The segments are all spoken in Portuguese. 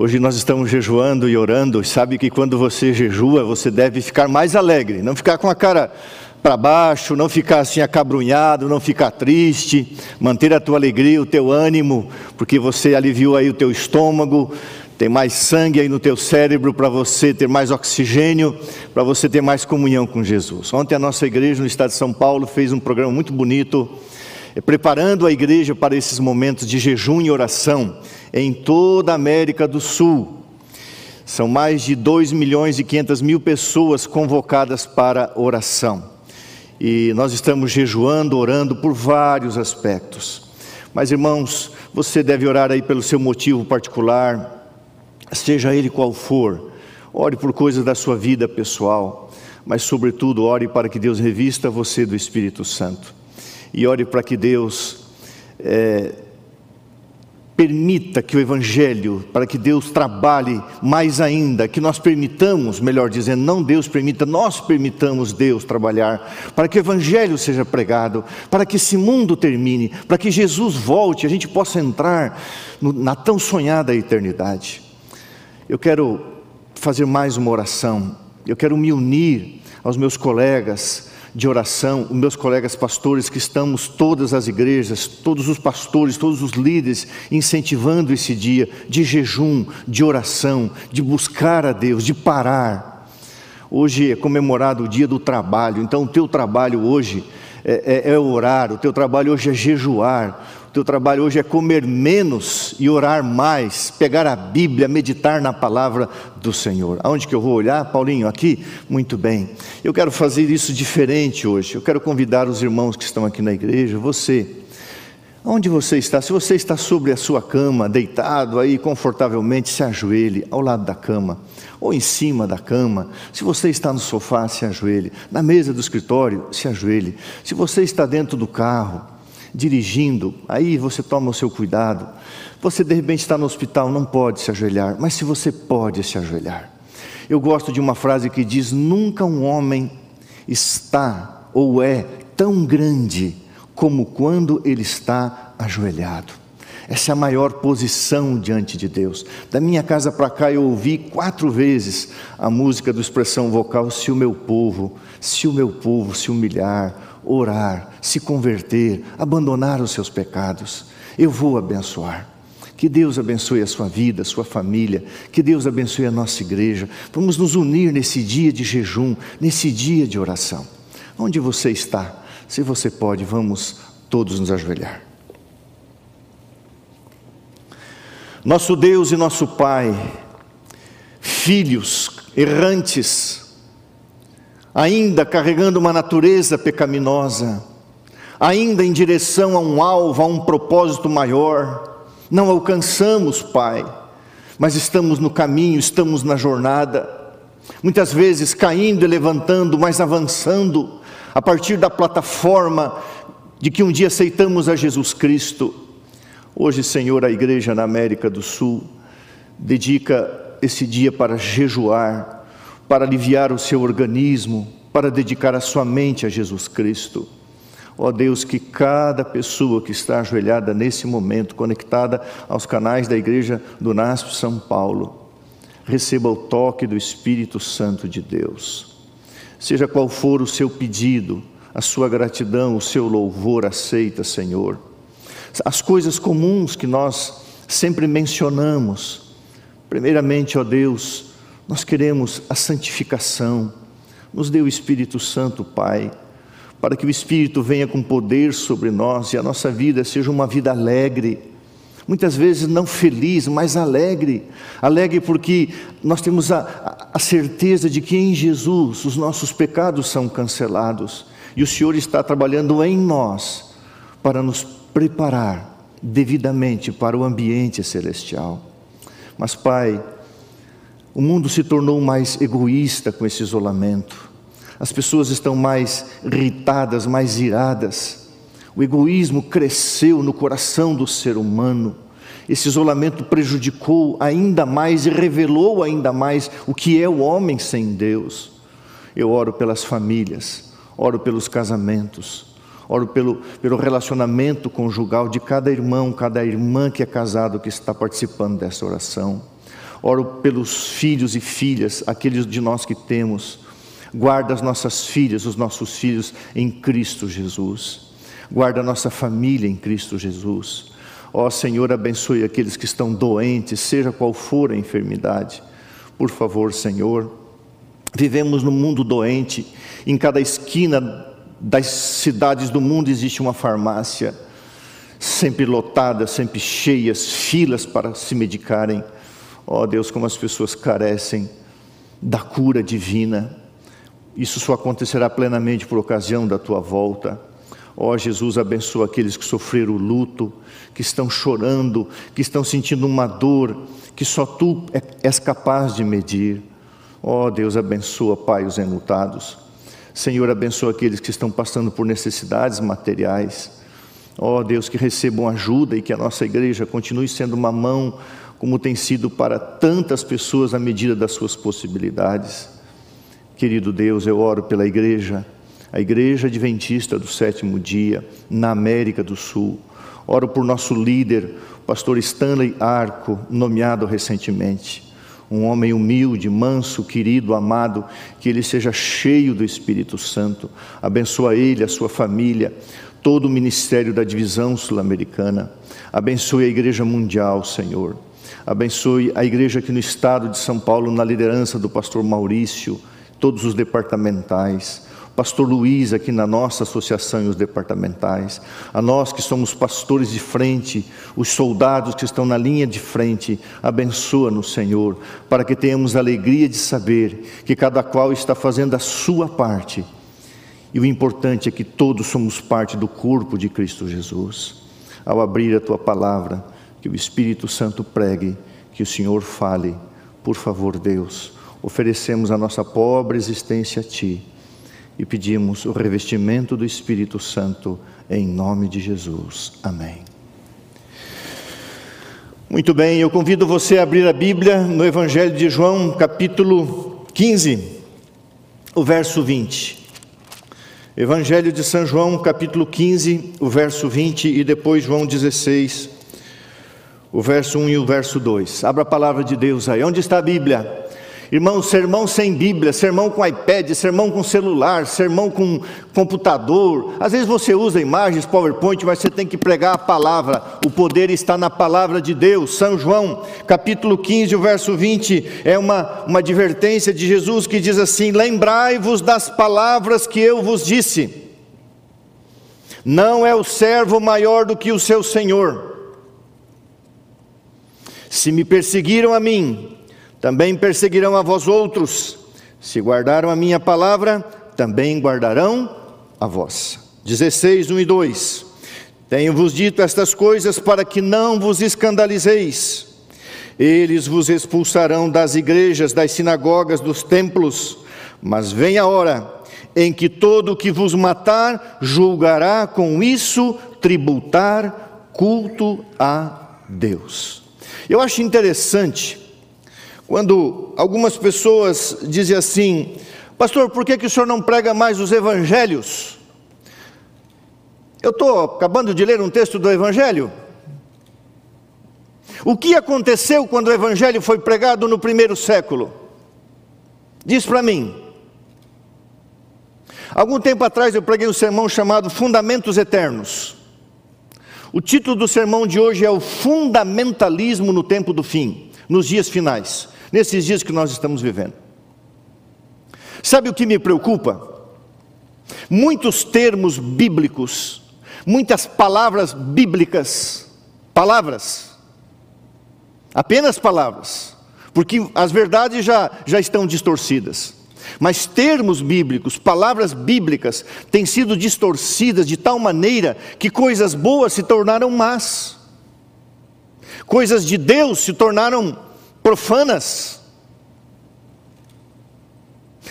Hoje nós estamos jejuando e orando, sabe que quando você jejua, você deve ficar mais alegre, não ficar com a cara para baixo, não ficar assim acabrunhado, não ficar triste, manter a tua alegria, o teu ânimo, porque você aliviou aí o teu estômago, tem mais sangue aí no teu cérebro para você ter mais oxigênio, para você ter mais comunhão com Jesus. Ontem a nossa igreja no estado de São Paulo fez um programa muito bonito, eh, preparando a igreja para esses momentos de jejum e oração em toda a América do Sul. São mais de 2 milhões e 500 mil pessoas convocadas para oração. E nós estamos jejuando, orando por vários aspectos. Mas irmãos, você deve orar aí pelo seu motivo particular, seja ele qual for. Ore por coisas da sua vida pessoal, mas sobretudo ore para que Deus revista você do Espírito Santo. E ore para que Deus é, permita que o Evangelho, para que Deus trabalhe mais ainda, que nós permitamos, melhor dizendo, não Deus permita, nós permitamos Deus trabalhar, para que o Evangelho seja pregado, para que esse mundo termine, para que Jesus volte, a gente possa entrar no, na tão sonhada eternidade. Eu quero fazer mais uma oração, eu quero me unir aos meus colegas, de oração, os meus colegas pastores que estamos todas as igrejas, todos os pastores, todos os líderes incentivando esse dia de jejum, de oração, de buscar a Deus, de parar. Hoje é comemorado o dia do trabalho, então o teu trabalho hoje é, é, é orar, o teu trabalho hoje é jejuar, teu trabalho hoje é comer menos e orar mais, pegar a Bíblia, meditar na palavra do Senhor. Aonde que eu vou olhar, Paulinho? Aqui? Muito bem. Eu quero fazer isso diferente hoje. Eu quero convidar os irmãos que estão aqui na igreja, você. Onde você está? Se você está sobre a sua cama, deitado aí confortavelmente, se ajoelhe ao lado da cama ou em cima da cama. Se você está no sofá, se ajoelhe. Na mesa do escritório, se ajoelhe. Se você está dentro do carro, dirigindo, aí você toma o seu cuidado. Você de repente está no hospital, não pode se ajoelhar, mas se você pode se ajoelhar. Eu gosto de uma frase que diz: Nunca um homem está ou é tão grande como quando ele está ajoelhado. Essa é a maior posição diante de Deus. Da minha casa para cá eu ouvi quatro vezes a música do expressão vocal: Se o meu povo, se o meu povo se humilhar, orar, se converter, abandonar os seus pecados, eu vou abençoar. Que Deus abençoe a sua vida, a sua família, que Deus abençoe a nossa igreja. Vamos nos unir nesse dia de jejum, nesse dia de oração. Onde você está? Se você pode, vamos todos nos ajoelhar. Nosso Deus e nosso Pai, filhos errantes, ainda carregando uma natureza pecaminosa, ainda em direção a um alvo, a um propósito maior. Não alcançamos, Pai, mas estamos no caminho, estamos na jornada. Muitas vezes caindo e levantando, mas avançando a partir da plataforma de que um dia aceitamos a Jesus Cristo. Hoje, Senhor, a igreja na América do Sul dedica esse dia para jejuar, para aliviar o seu organismo, para dedicar a sua mente a Jesus Cristo. Ó oh Deus, que cada pessoa que está ajoelhada nesse momento, conectada aos canais da Igreja do NASP São Paulo, receba o toque do Espírito Santo de Deus. Seja qual for o seu pedido, a sua gratidão, o seu louvor, aceita, Senhor. As coisas comuns que nós sempre mencionamos. Primeiramente, ó Deus, nós queremos a santificação. Nos dê o Espírito Santo, Pai, para que o Espírito venha com poder sobre nós e a nossa vida seja uma vida alegre. Muitas vezes não feliz, mas alegre. Alegre porque nós temos a, a certeza de que em Jesus os nossos pecados são cancelados e o Senhor está trabalhando em nós para nos preparar devidamente para o ambiente celestial. Mas, Pai, o mundo se tornou mais egoísta com esse isolamento. As pessoas estão mais irritadas, mais iradas. O egoísmo cresceu no coração do ser humano. Esse isolamento prejudicou ainda mais e revelou ainda mais o que é o homem sem Deus. Eu oro pelas famílias, oro pelos casamentos, oro pelo, pelo relacionamento conjugal de cada irmão, cada irmã que é casado que está participando dessa oração. Oro pelos filhos e filhas, aqueles de nós que temos. Guarda as nossas filhas, os nossos filhos em Cristo Jesus. Guarda a nossa família em Cristo Jesus. Ó Senhor, abençoe aqueles que estão doentes, seja qual for a enfermidade. Por favor, Senhor. Vivemos num mundo doente, em cada esquina das cidades do mundo existe uma farmácia, sempre lotada, sempre cheias, filas para se medicarem. Ó oh, Deus, como as pessoas carecem da cura divina. Isso só acontecerá plenamente por ocasião da tua volta. Ó oh, Jesus, abençoa aqueles que sofreram o luto, que estão chorando, que estão sentindo uma dor que só tu é, és capaz de medir. Ó oh, Deus, abençoa, Pai, os enlutados. Senhor, abençoa aqueles que estão passando por necessidades materiais. Ó oh, Deus, que recebam ajuda e que a nossa igreja continue sendo uma mão, como tem sido para tantas pessoas à medida das suas possibilidades. Querido Deus, eu oro pela igreja, a igreja adventista do sétimo dia, na América do Sul. Oro por nosso líder, o pastor Stanley Arco, nomeado recentemente um homem humilde, manso, querido, amado, que ele seja cheio do Espírito Santo. Abençoa ele, a sua família, todo o ministério da divisão sul-americana. Abençoe a igreja mundial, Senhor. Abençoe a igreja aqui no estado de São Paulo, na liderança do pastor Maurício, todos os departamentais pastor Luiz aqui na nossa associação e os departamentais, a nós que somos pastores de frente, os soldados que estão na linha de frente, abençoa-nos, Senhor, para que tenhamos a alegria de saber que cada qual está fazendo a sua parte. E o importante é que todos somos parte do corpo de Cristo Jesus. Ao abrir a tua palavra, que o Espírito Santo pregue, que o Senhor fale, por favor, Deus, oferecemos a nossa pobre existência a Ti e pedimos o revestimento do Espírito Santo em nome de Jesus. Amém. Muito bem, eu convido você a abrir a Bíblia no Evangelho de João, capítulo 15, o verso 20. Evangelho de São João, capítulo 15, o verso 20 e depois João 16, o verso 1 e o verso 2. Abra a palavra de Deus aí. Onde está a Bíblia? Irmão, sermão sem Bíblia, sermão com iPad, sermão com celular, sermão com computador. Às vezes você usa imagens, PowerPoint, mas você tem que pregar a palavra. O poder está na palavra de Deus. São João, capítulo 15, o verso 20, é uma, uma advertência de Jesus que diz assim: Lembrai-vos das palavras que eu vos disse. Não é o servo maior do que o seu senhor. Se me perseguiram a mim, também perseguirão a vós outros. Se guardaram a minha palavra, também guardarão a vossa. 16, 1 e 2. Tenho-vos dito estas coisas para que não vos escandalizeis. Eles vos expulsarão das igrejas, das sinagogas, dos templos, mas vem a hora em que todo o que vos matar julgará com isso tributar culto a Deus. Eu acho interessante quando algumas pessoas dizem assim, pastor, por que, que o senhor não prega mais os evangelhos? Eu estou acabando de ler um texto do evangelho. O que aconteceu quando o evangelho foi pregado no primeiro século? Diz para mim. Algum tempo atrás eu preguei um sermão chamado Fundamentos Eternos. O título do sermão de hoje é o Fundamentalismo no Tempo do Fim, nos dias finais nesses dias que nós estamos vivendo. Sabe o que me preocupa? Muitos termos bíblicos, muitas palavras bíblicas, palavras, apenas palavras, porque as verdades já, já estão distorcidas. Mas termos bíblicos, palavras bíblicas, têm sido distorcidas de tal maneira que coisas boas se tornaram más, coisas de Deus se tornaram profanas.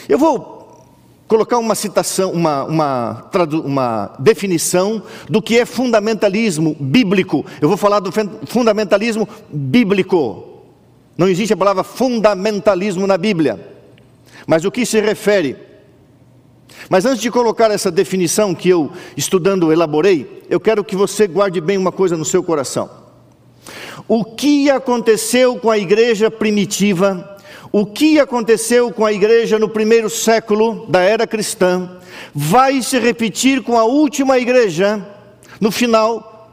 Eu vou colocar uma citação, uma, uma, uma definição do que é fundamentalismo bíblico. Eu vou falar do fundamentalismo bíblico. Não existe a palavra fundamentalismo na Bíblia. Mas o que se refere? Mas antes de colocar essa definição que eu, estudando, elaborei, eu quero que você guarde bem uma coisa no seu coração. o que aconteceu com a igreja primitiva, o que aconteceu com a igreja no primeiro século da era cristã, vai se repetir com a última igreja no final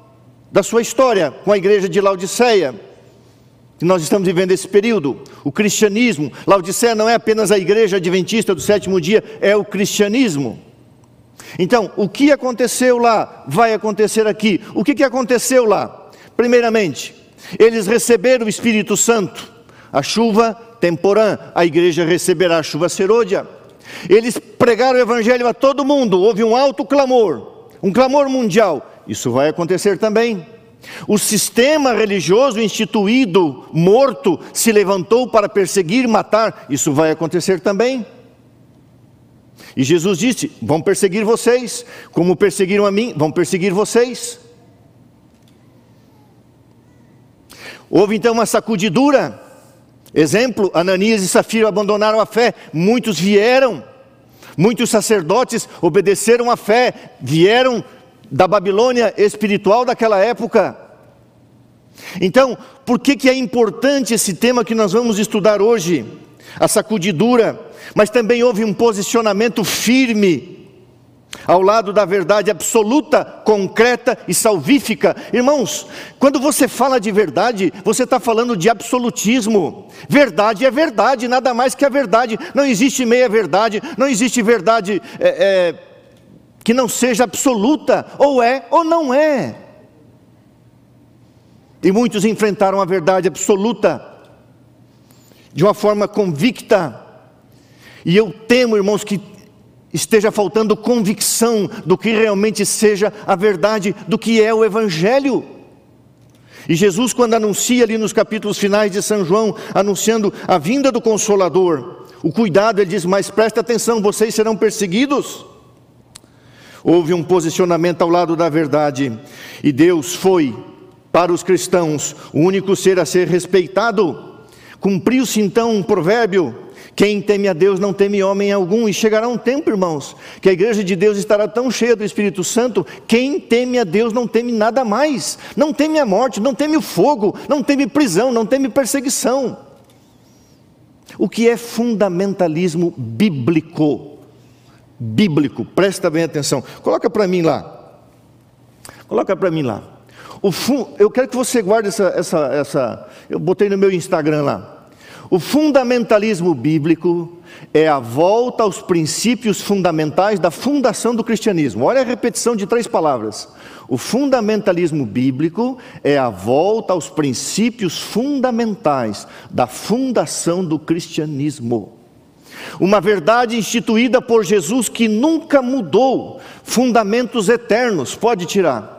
da sua história, com a igreja de Laodiceia. Nós estamos vivendo esse período, o cristianismo. Laodiceia não é apenas a igreja adventista do sétimo dia, é o cristianismo. Então, o que aconteceu lá vai acontecer aqui. O que, que aconteceu lá? Primeiramente, eles receberam o Espírito Santo, a chuva temporã, a igreja receberá a chuva serôdia. Eles pregaram o evangelho a todo mundo, houve um alto clamor, um clamor mundial. Isso vai acontecer também. O sistema religioso instituído, morto, se levantou para perseguir matar. Isso vai acontecer também. E Jesus disse: Vão perseguir vocês, como perseguiram a mim, vão perseguir vocês. Houve então uma sacudidura. Exemplo: Ananias e Safira abandonaram a fé, muitos vieram, muitos sacerdotes obedeceram à fé, vieram da Babilônia espiritual daquela época. Então, por que, que é importante esse tema que nós vamos estudar hoje? A sacudidura mas também houve um posicionamento firme ao lado da verdade absoluta, concreta e salvífica. Irmãos, quando você fala de verdade, você está falando de absolutismo. Verdade é verdade, nada mais que a verdade. Não existe meia verdade, não existe verdade é, é, que não seja absoluta, ou é ou não é. E muitos enfrentaram a verdade absoluta de uma forma convicta e eu temo, irmãos, que esteja faltando convicção do que realmente seja a verdade do que é o Evangelho. E Jesus, quando anuncia ali nos capítulos finais de São João, anunciando a vinda do Consolador, o cuidado, ele diz: Mas presta atenção, vocês serão perseguidos. Houve um posicionamento ao lado da verdade, e Deus foi, para os cristãos, o único ser a ser respeitado. Cumpriu-se então um provérbio quem teme a Deus não teme homem algum, e chegará um tempo, irmãos, que a igreja de Deus estará tão cheia do Espírito Santo, quem teme a Deus não teme nada mais, não teme a morte, não teme o fogo, não teme prisão, não teme perseguição. O que é fundamentalismo bíblico? Bíblico, presta bem atenção, coloca para mim lá, coloca para mim lá. O fun... Eu quero que você guarde essa, essa, essa. Eu botei no meu Instagram lá. O fundamentalismo bíblico é a volta aos princípios fundamentais da fundação do cristianismo. Olha a repetição de três palavras. O fundamentalismo bíblico é a volta aos princípios fundamentais da fundação do cristianismo. Uma verdade instituída por Jesus que nunca mudou, fundamentos eternos, pode tirar.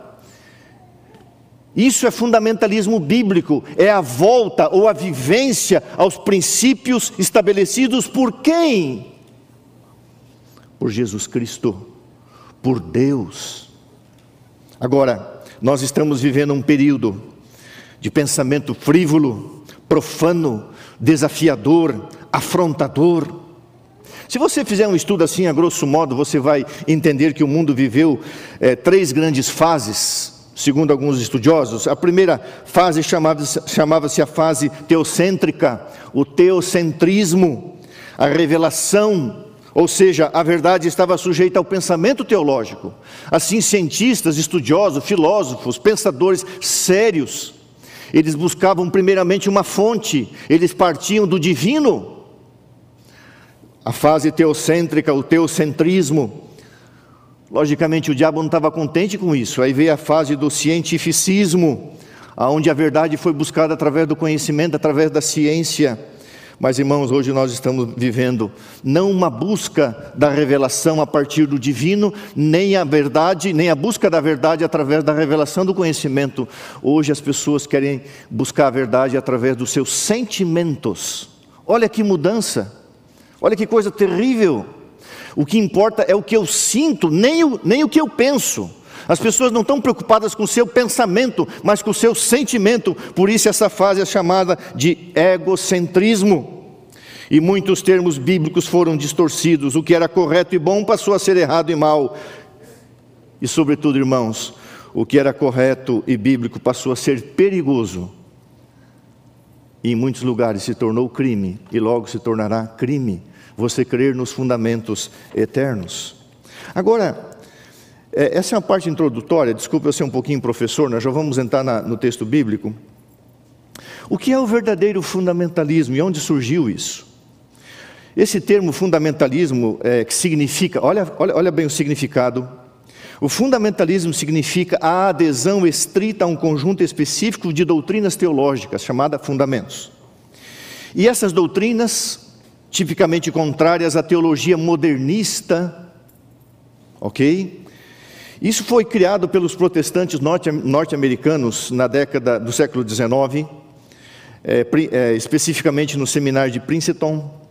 Isso é fundamentalismo bíblico, é a volta ou a vivência aos princípios estabelecidos por quem? Por Jesus Cristo, por Deus. Agora, nós estamos vivendo um período de pensamento frívolo, profano, desafiador, afrontador. Se você fizer um estudo assim, a grosso modo, você vai entender que o mundo viveu é, três grandes fases segundo alguns estudiosos. A primeira fase chamava-se chamava a fase teocêntrica, o teocentrismo, a revelação, ou seja, a verdade estava sujeita ao pensamento teológico. Assim, cientistas, estudiosos, filósofos, pensadores sérios, eles buscavam primeiramente uma fonte, eles partiam do divino. A fase teocêntrica, o teocentrismo, Logicamente, o diabo não estava contente com isso. Aí veio a fase do cientificismo, onde a verdade foi buscada através do conhecimento, através da ciência. Mas, irmãos, hoje nós estamos vivendo não uma busca da revelação a partir do divino, nem a verdade, nem a busca da verdade através da revelação do conhecimento. Hoje as pessoas querem buscar a verdade através dos seus sentimentos. Olha que mudança, olha que coisa terrível. O que importa é o que eu sinto, nem o, nem o que eu penso. As pessoas não estão preocupadas com o seu pensamento, mas com o seu sentimento. Por isso, essa fase é chamada de egocentrismo. E muitos termos bíblicos foram distorcidos. O que era correto e bom passou a ser errado e mal. E, sobretudo, irmãos, o que era correto e bíblico passou a ser perigoso e em muitos lugares se tornou crime e logo se tornará crime você crer nos fundamentos eternos. Agora, é, essa é uma parte introdutória, desculpe eu ser um pouquinho professor, nós já vamos entrar na, no texto bíblico. O que é o verdadeiro fundamentalismo e onde surgiu isso? Esse termo fundamentalismo, é, que significa, olha, olha, olha bem o significado. O fundamentalismo significa a adesão estrita a um conjunto específico de doutrinas teológicas, chamada fundamentos. E essas doutrinas, tipicamente contrárias à teologia modernista, ok? Isso foi criado pelos protestantes norte-americanos na década do século XIX, é, é, especificamente no seminário de Princeton,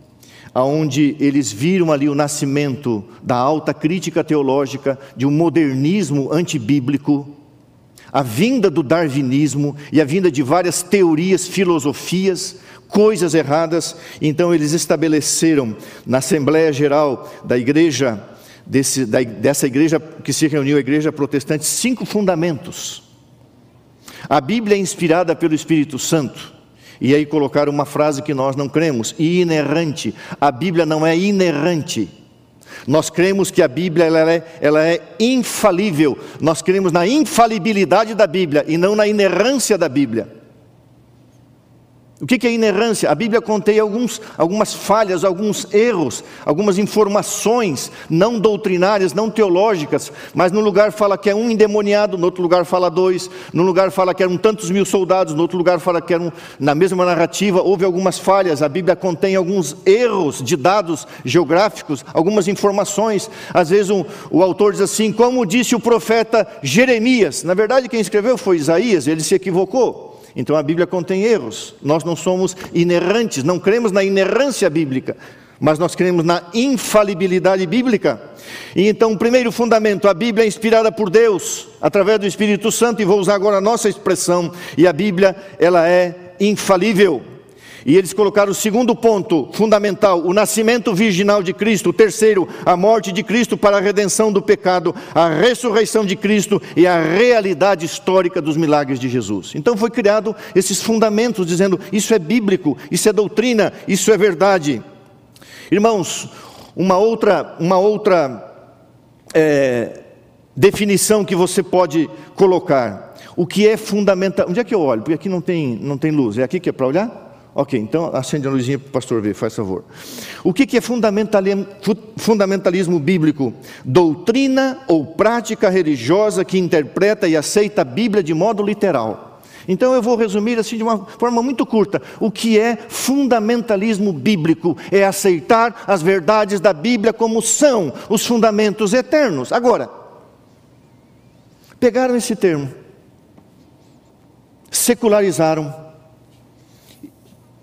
aonde eles viram ali o nascimento da alta crítica teológica, de um modernismo antibíblico, a vinda do darwinismo e a vinda de várias teorias, filosofias, coisas erradas. Então eles estabeleceram na Assembleia Geral da Igreja desse, da, dessa igreja que se reuniu, a igreja protestante, cinco fundamentos. A Bíblia é inspirada pelo Espírito Santo. E aí colocaram uma frase que nós não cremos, inerrante. A Bíblia não é inerrante. Nós cremos que a Bíblia ela é, ela é infalível. Nós cremos na infalibilidade da Bíblia e não na inerrância da Bíblia. O que é inerrância? A Bíblia contém alguns, algumas falhas, alguns erros, algumas informações não doutrinárias, não teológicas, mas no lugar fala que é um endemoniado, no outro lugar fala dois, no lugar fala que eram tantos mil soldados, no outro lugar fala que eram, na mesma narrativa, houve algumas falhas. A Bíblia contém alguns erros de dados geográficos, algumas informações. Às vezes um, o autor diz assim, como disse o profeta Jeremias. Na verdade, quem escreveu foi Isaías, ele se equivocou. Então a Bíblia contém erros. Nós não somos inerrantes, não cremos na inerrância bíblica, mas nós cremos na infalibilidade bíblica. E então, o primeiro fundamento, a Bíblia é inspirada por Deus, através do Espírito Santo, e vou usar agora a nossa expressão, e a Bíblia, ela é infalível. E eles colocaram o segundo ponto fundamental, o nascimento virginal de Cristo. O terceiro, a morte de Cristo para a redenção do pecado, a ressurreição de Cristo e a realidade histórica dos milagres de Jesus. Então foi criado esses fundamentos, dizendo: isso é bíblico, isso é doutrina, isso é verdade. Irmãos, uma outra, uma outra é, definição que você pode colocar. O que é fundamental? Onde é que eu olho? Porque aqui não tem, não tem luz. É aqui que é para olhar? Ok, então acende a luzinha para o pastor ver, faz favor. O que é fundamentalismo, fundamentalismo bíblico? Doutrina ou prática religiosa que interpreta e aceita a Bíblia de modo literal. Então eu vou resumir assim de uma forma muito curta. O que é fundamentalismo bíblico? É aceitar as verdades da Bíblia como são, os fundamentos eternos. Agora, pegaram esse termo, secularizaram,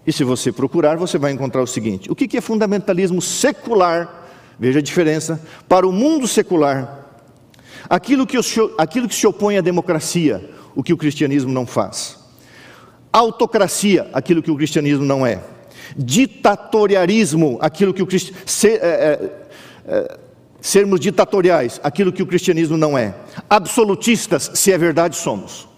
e se você procurar, você vai encontrar o seguinte: o que é fundamentalismo secular? Veja a diferença. Para o mundo secular, aquilo que, aquilo que se opõe à democracia, o que o cristianismo não faz. Autocracia, aquilo que o cristianismo não é. Ditatoriarismo, aquilo que o cristianismo. Ser, é, é, é, sermos ditatoriais, aquilo que o cristianismo não é. Absolutistas, se é verdade, somos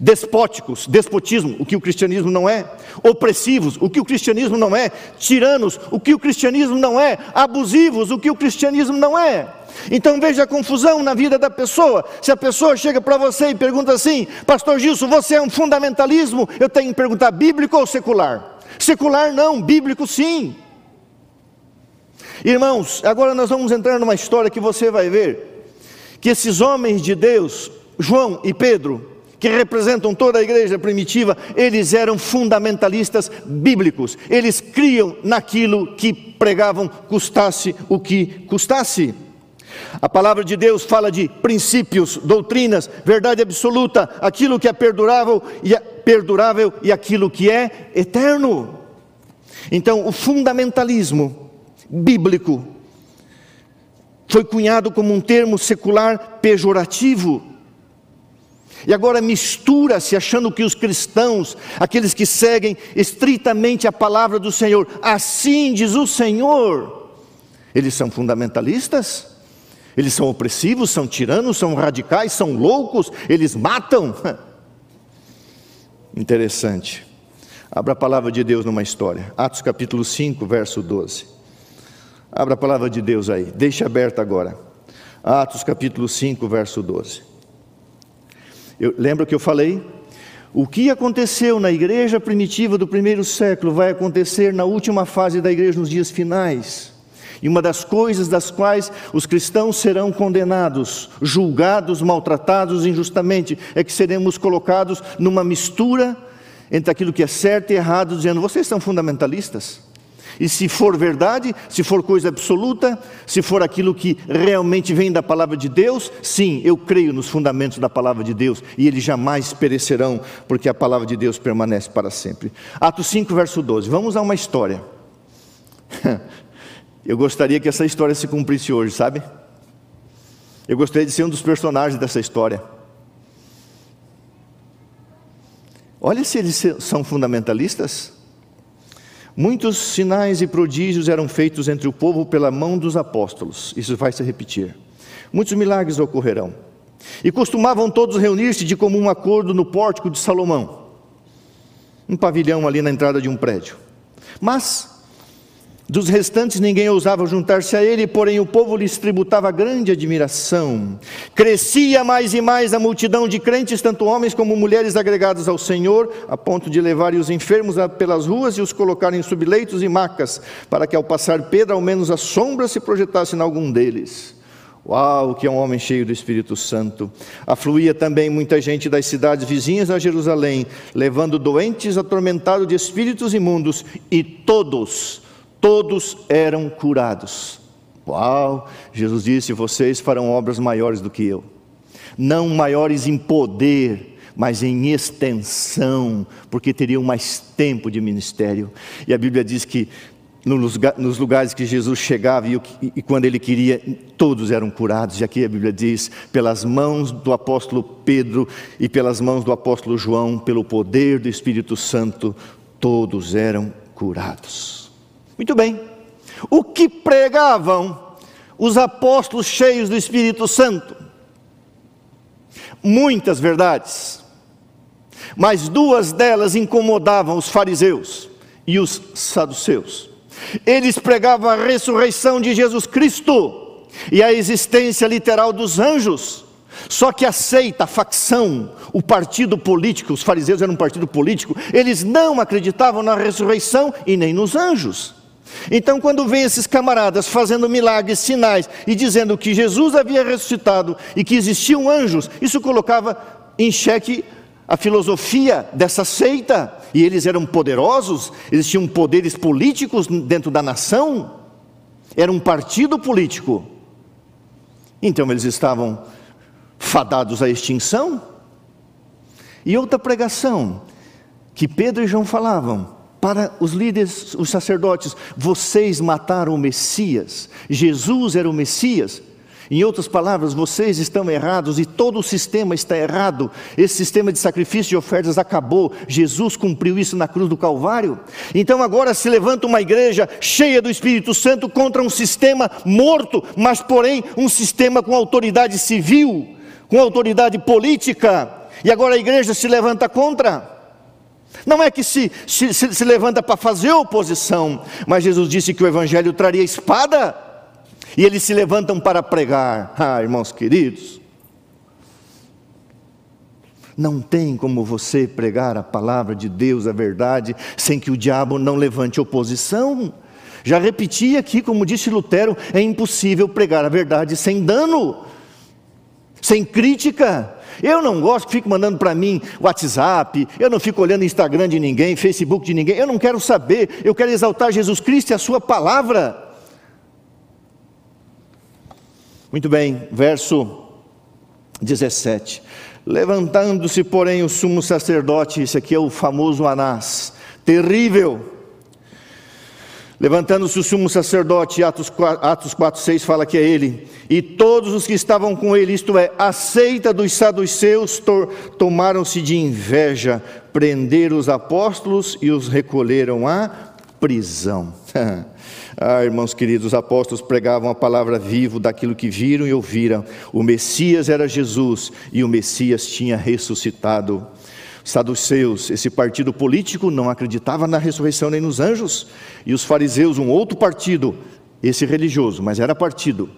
despóticos, despotismo, o que o cristianismo não é, opressivos, o que o cristianismo não é, tiranos, o que o cristianismo não é, abusivos, o que o cristianismo não é. Então veja a confusão na vida da pessoa. Se a pessoa chega para você e pergunta assim: Pastor Gilson, você é um fundamentalismo? Eu tenho que perguntar: bíblico ou secular? Secular não, bíblico sim. Irmãos, agora nós vamos entrar numa história que você vai ver que esses homens de Deus, João e Pedro, que representam toda a igreja primitiva, eles eram fundamentalistas bíblicos. Eles criam naquilo que pregavam, custasse o que custasse. A palavra de Deus fala de princípios, doutrinas, verdade absoluta, aquilo que é perdurável e, é perdurável e aquilo que é eterno. Então, o fundamentalismo bíblico foi cunhado como um termo secular pejorativo e agora mistura-se achando que os cristãos, aqueles que seguem estritamente a palavra do Senhor, assim diz o Senhor, eles são fundamentalistas, eles são opressivos, são tiranos, são radicais, são loucos, eles matam. Interessante. Abra a palavra de Deus numa história. Atos capítulo 5, verso 12. Abra a palavra de Deus aí. Deixe aberta agora. Atos capítulo 5, verso 12. Eu, lembra que eu falei? O que aconteceu na igreja primitiva do primeiro século vai acontecer na última fase da igreja nos dias finais. E uma das coisas das quais os cristãos serão condenados, julgados, maltratados injustamente, é que seremos colocados numa mistura entre aquilo que é certo e errado, dizendo: vocês são fundamentalistas. E se for verdade, se for coisa absoluta, se for aquilo que realmente vem da palavra de Deus, sim, eu creio nos fundamentos da palavra de Deus e eles jamais perecerão, porque a palavra de Deus permanece para sempre. Atos 5, verso 12. Vamos a uma história. Eu gostaria que essa história se cumprisse hoje, sabe? Eu gostaria de ser um dos personagens dessa história. Olha se eles são fundamentalistas. Muitos sinais e prodígios eram feitos entre o povo pela mão dos apóstolos. Isso vai se repetir. Muitos milagres ocorrerão. E costumavam todos reunir-se de comum acordo no pórtico de Salomão, um pavilhão ali na entrada de um prédio. Mas dos restantes ninguém ousava juntar-se a ele, porém o povo lhes tributava grande admiração. Crescia mais e mais a multidão de crentes, tanto homens como mulheres agregados ao Senhor, a ponto de levarem os enfermos pelas ruas e os colocarem sob leitos e macas, para que ao passar Pedro, ao menos a sombra se projetasse em algum deles. Uau, que é um homem cheio do Espírito Santo. Afluía também muita gente das cidades vizinhas a Jerusalém, levando doentes atormentados de espíritos imundos, e todos todos eram curados. Uau! Jesus disse: Vocês farão obras maiores do que eu. Não maiores em poder, mas em extensão, porque teriam mais tempo de ministério. E a Bíblia diz que nos lugares que Jesus chegava e, quando ele queria, todos eram curados. E aqui a Bíblia diz: pelas mãos do apóstolo Pedro e pelas mãos do apóstolo João, pelo poder do Espírito Santo, todos eram curados. Muito bem. O que pregavam os apóstolos cheios do Espírito Santo? Muitas verdades, mas duas delas incomodavam os fariseus e os saduceus. Eles pregavam a ressurreição de Jesus Cristo e a existência literal dos anjos. Só que aceita a facção, o partido político, os fariseus eram um partido político, eles não acreditavam na ressurreição e nem nos anjos. Então, quando vem esses camaradas fazendo milagres, sinais e dizendo que Jesus havia ressuscitado e que existiam anjos, isso colocava em xeque a filosofia dessa seita, e eles eram poderosos, eles tinham poderes políticos dentro da nação, era um partido político. Então eles estavam fadados à extinção. E outra pregação que Pedro e João falavam: para os líderes, os sacerdotes, vocês mataram o Messias, Jesus era o Messias. Em outras palavras, vocês estão errados e todo o sistema está errado. Esse sistema de sacrifício e ofertas acabou. Jesus cumpriu isso na cruz do Calvário. Então agora se levanta uma igreja cheia do Espírito Santo contra um sistema morto, mas porém um sistema com autoridade civil, com autoridade política. E agora a igreja se levanta contra. Não é que se, se, se levanta para fazer oposição, mas Jesus disse que o Evangelho traria espada, e eles se levantam para pregar. Ah, irmãos queridos, não tem como você pregar a palavra de Deus, a verdade, sem que o diabo não levante oposição. Já repeti aqui, como disse Lutero, é impossível pregar a verdade sem dano, sem crítica. Eu não gosto que fique mandando para mim WhatsApp, eu não fico olhando Instagram de ninguém, Facebook de ninguém, eu não quero saber, eu quero exaltar Jesus Cristo e a Sua palavra. Muito bem, verso 17. Levantando-se, porém, o sumo sacerdote, esse aqui é o famoso Anás, terrível, Levantando-se o sumo sacerdote, Atos 4, Atos 4, 6 fala que é ele, e todos os que estavam com ele, isto é, a seita dos saduceus, tomaram-se de inveja, prenderam os apóstolos e os recolheram à prisão. ah, irmãos queridos, os apóstolos pregavam a palavra viva daquilo que viram e ouviram. O Messias era Jesus e o Messias tinha ressuscitado. Saduceus, esse partido político, não acreditava na ressurreição nem nos anjos, e os fariseus, um outro partido, esse religioso, mas era partido.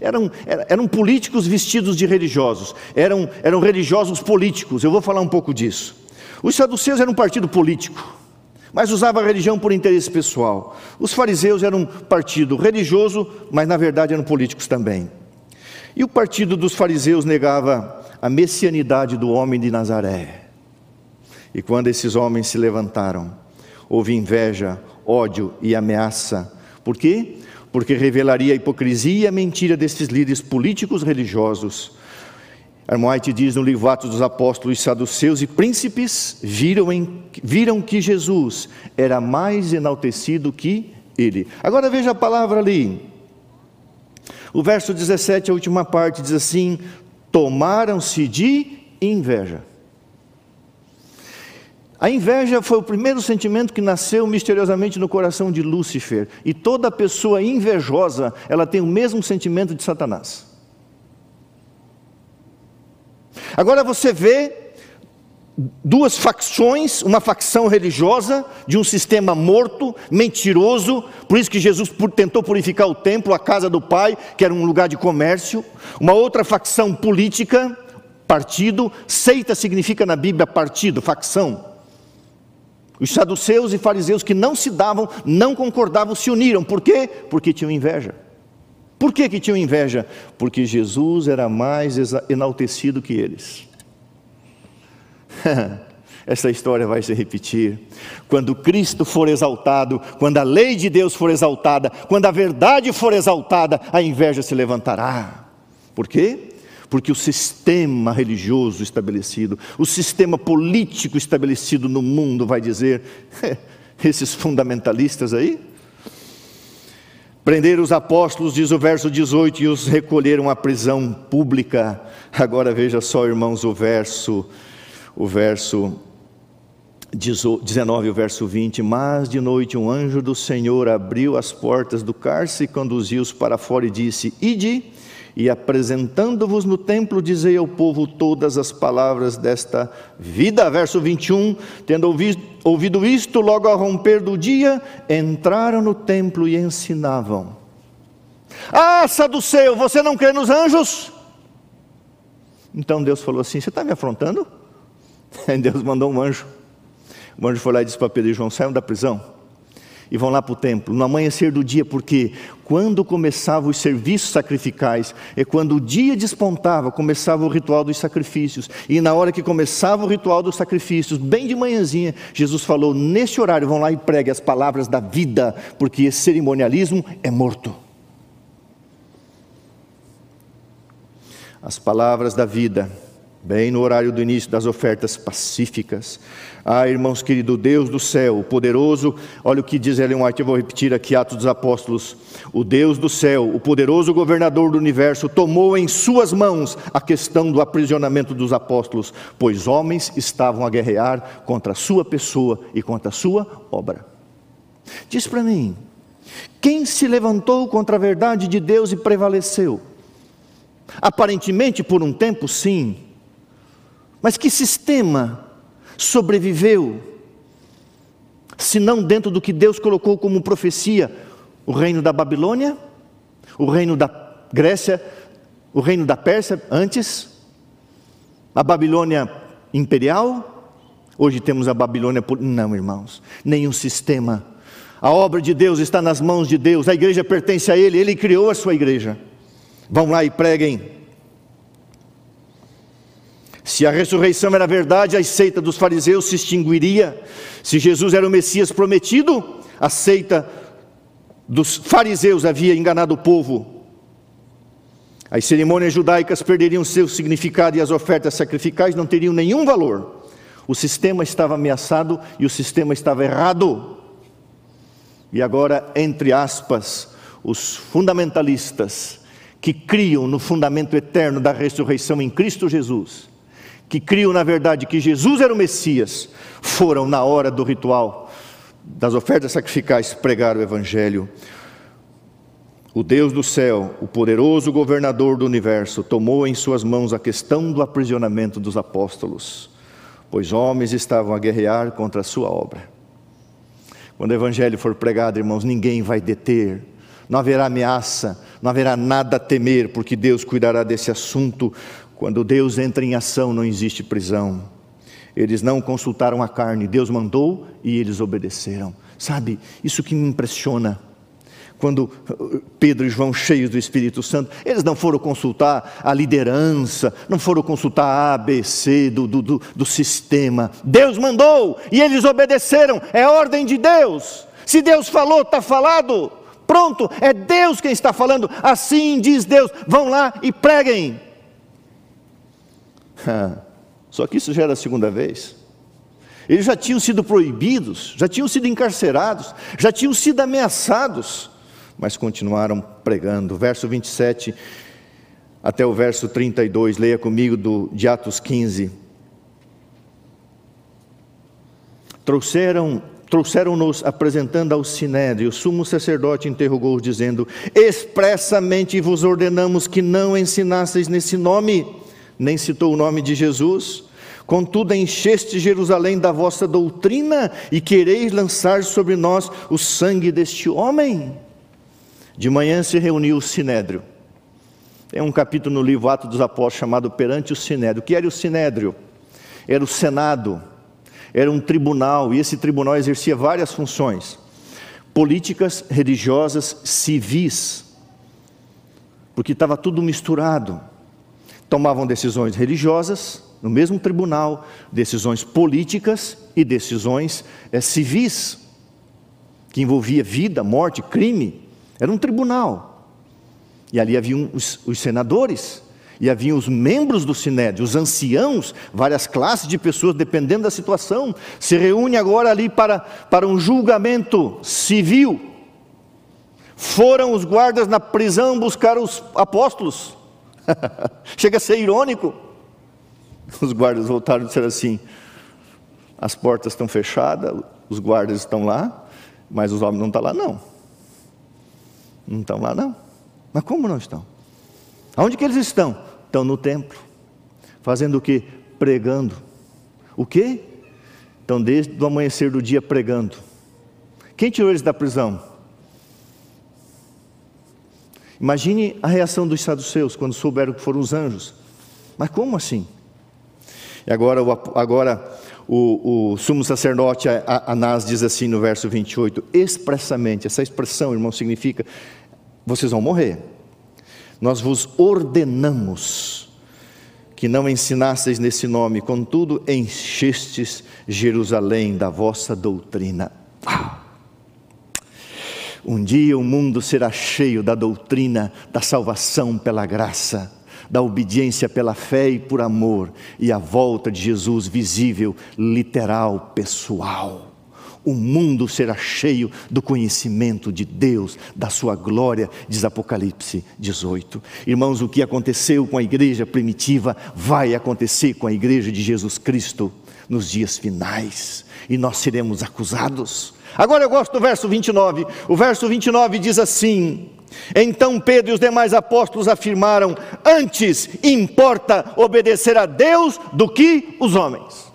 Eram, eram políticos vestidos de religiosos, eram, eram religiosos políticos, eu vou falar um pouco disso. Os saduceus eram um partido político, mas usava a religião por interesse pessoal. Os fariseus eram um partido religioso, mas na verdade eram políticos também. E o partido dos fariseus negava a messianidade do homem de Nazaré. E quando esses homens se levantaram, houve inveja, ódio e ameaça. Por quê? Porque revelaria a hipocrisia e a mentira desses líderes políticos religiosos. Armoite diz no livro Atos dos Apóstolos, saduceus e príncipes viram, em, viram que Jesus era mais enaltecido que ele. Agora veja a palavra ali. O verso 17, a última parte, diz assim: Tomaram-se de inveja. A inveja foi o primeiro sentimento que nasceu misteriosamente no coração de Lúcifer. E toda pessoa invejosa, ela tem o mesmo sentimento de Satanás. Agora você vê duas facções, uma facção religiosa de um sistema morto, mentiroso, por isso que Jesus tentou purificar o templo, a casa do Pai, que era um lugar de comércio, uma outra facção política, partido, seita significa na Bíblia partido, facção. Os saduceus e fariseus que não se davam, não concordavam, se uniram. Por quê? Porque tinham inveja. Por que, que tinham inveja? Porque Jesus era mais enaltecido que eles. Essa história vai se repetir. Quando Cristo for exaltado, quando a lei de Deus for exaltada, quando a verdade for exaltada, a inveja se levantará. Por quê? Porque o sistema religioso estabelecido, o sistema político estabelecido no mundo vai dizer: esses fundamentalistas aí, prenderam os apóstolos, diz o verso 18, e os recolheram à prisão pública. Agora veja só, irmãos, o verso, o verso 19, o verso 20: Mas de noite um anjo do Senhor abriu as portas do cárcere, conduziu-os para fora e disse: Ide e apresentando-vos no templo, dizei ao povo todas as palavras desta vida. Verso 21, tendo ouvido, ouvido isto, logo ao romper do dia, entraram no templo e ensinavam. Ah, Saduceu, você não crê nos anjos? Então Deus falou assim: Você está me afrontando? Aí Deus mandou um anjo. O anjo foi lá e disse para Pedro e João: Saiam da prisão e vão lá para o templo, no amanhecer do dia, porque quando começavam os serviços sacrificais, é quando o dia despontava, começava o ritual dos sacrifícios, e na hora que começava o ritual dos sacrifícios, bem de manhãzinha, Jesus falou: nesse horário vão lá e pregue as palavras da vida, porque esse cerimonialismo é morto. As palavras da vida, bem no horário do início das ofertas pacíficas, ah, irmãos queridos, Deus do céu, o poderoso, olha o que diz Ellen White, eu vou repetir aqui, Atos dos Apóstolos. O Deus do céu, o poderoso governador do universo, tomou em suas mãos a questão do aprisionamento dos apóstolos, pois homens estavam a guerrear contra a sua pessoa e contra a sua obra. Diz para mim, quem se levantou contra a verdade de Deus e prevaleceu? Aparentemente por um tempo, sim, mas que sistema sobreviveu, se não dentro do que Deus colocou como profecia: o reino da Babilônia, o reino da Grécia, o reino da Pérsia antes, a Babilônia imperial, hoje temos a Babilônia. Não, irmãos, nenhum sistema. A obra de Deus está nas mãos de Deus, a igreja pertence a Ele, Ele criou a sua igreja. Vão lá e preguem se a ressurreição era verdade, a seita dos fariseus se extinguiria. Se Jesus era o Messias prometido, a seita dos fariseus havia enganado o povo. As cerimônias judaicas perderiam seu significado e as ofertas sacrificais não teriam nenhum valor. O sistema estava ameaçado e o sistema estava errado. E agora, entre aspas, os fundamentalistas que criam no fundamento eterno da ressurreição em Cristo Jesus que criam na verdade que Jesus era o Messias, foram na hora do ritual das ofertas sacrificais pregar o Evangelho. O Deus do céu, o poderoso governador do universo, tomou em suas mãos a questão do aprisionamento dos apóstolos. pois homens estavam a guerrear contra a sua obra. Quando o evangelho for pregado, irmãos, ninguém vai deter, não haverá ameaça, não haverá nada a temer, porque Deus cuidará desse assunto. Quando Deus entra em ação, não existe prisão. Eles não consultaram a carne, Deus mandou e eles obedeceram. Sabe, isso que me impressiona quando uh, Pedro e João, cheios do Espírito Santo, eles não foram consultar a liderança, não foram consultar a ABC do, do, do, do sistema. Deus mandou e eles obedeceram, é ordem de Deus. Se Deus falou, está falado. Pronto, é Deus quem está falando. Assim diz Deus: vão lá e preguem. Só que isso já era a segunda vez. Eles já tinham sido proibidos, já tinham sido encarcerados, já tinham sido ameaçados mas continuaram pregando. Verso 27 até o verso 32, leia comigo do, de Atos 15. Trouxeram trouxeram-nos apresentando ao sinédrio. O sumo sacerdote interrogou-os, dizendo: Expressamente vos ordenamos que não ensinasseis nesse nome, nem citou o nome de Jesus. Contudo, encheste Jerusalém da vossa doutrina e quereis lançar sobre nós o sangue deste homem. De manhã se reuniu o Sinédrio. Tem um capítulo no livro Atos dos Apóstolos chamado Perante o Sinédrio. O que era o Sinédrio? Era o Senado, era um tribunal, e esse tribunal exercia várias funções: políticas, religiosas, civis, porque estava tudo misturado. Tomavam decisões religiosas no mesmo tribunal, decisões políticas e decisões é, civis, que envolvia vida, morte, crime. Era um tribunal. E ali haviam os, os senadores, e haviam os membros do Sinédrio, os anciãos, várias classes de pessoas, dependendo da situação, se reúne agora ali para, para um julgamento civil. Foram os guardas na prisão buscar os apóstolos. Chega a ser irônico. Os guardas voltaram e disseram assim: as portas estão fechadas, os guardas estão lá, mas os homens não estão lá, não. Não estão lá, não. Mas como não estão? Aonde que eles estão? Estão no templo. Fazendo o que? Pregando. O quê? Estão desde o amanhecer do dia pregando. Quem tirou eles da prisão? Imagine a reação dos saduceus quando souberam que foram os anjos. Mas como assim? E agora, agora o, o sumo sacerdote Anás diz assim no verso 28, expressamente, essa expressão, irmão, significa: vocês vão morrer. Nós vos ordenamos que não ensinasseis nesse nome, contudo enchestes Jerusalém da vossa doutrina. Um dia o mundo será cheio da doutrina da salvação pela graça da obediência pela fé e por amor, e a volta de Jesus visível, literal, pessoal. O mundo será cheio do conhecimento de Deus, da sua glória, diz Apocalipse 18. Irmãos, o que aconteceu com a igreja primitiva vai acontecer com a igreja de Jesus Cristo nos dias finais, e nós seremos acusados. Agora eu gosto do verso 29. O verso 29 diz assim: então Pedro e os demais apóstolos afirmaram: Antes importa obedecer a Deus do que os homens.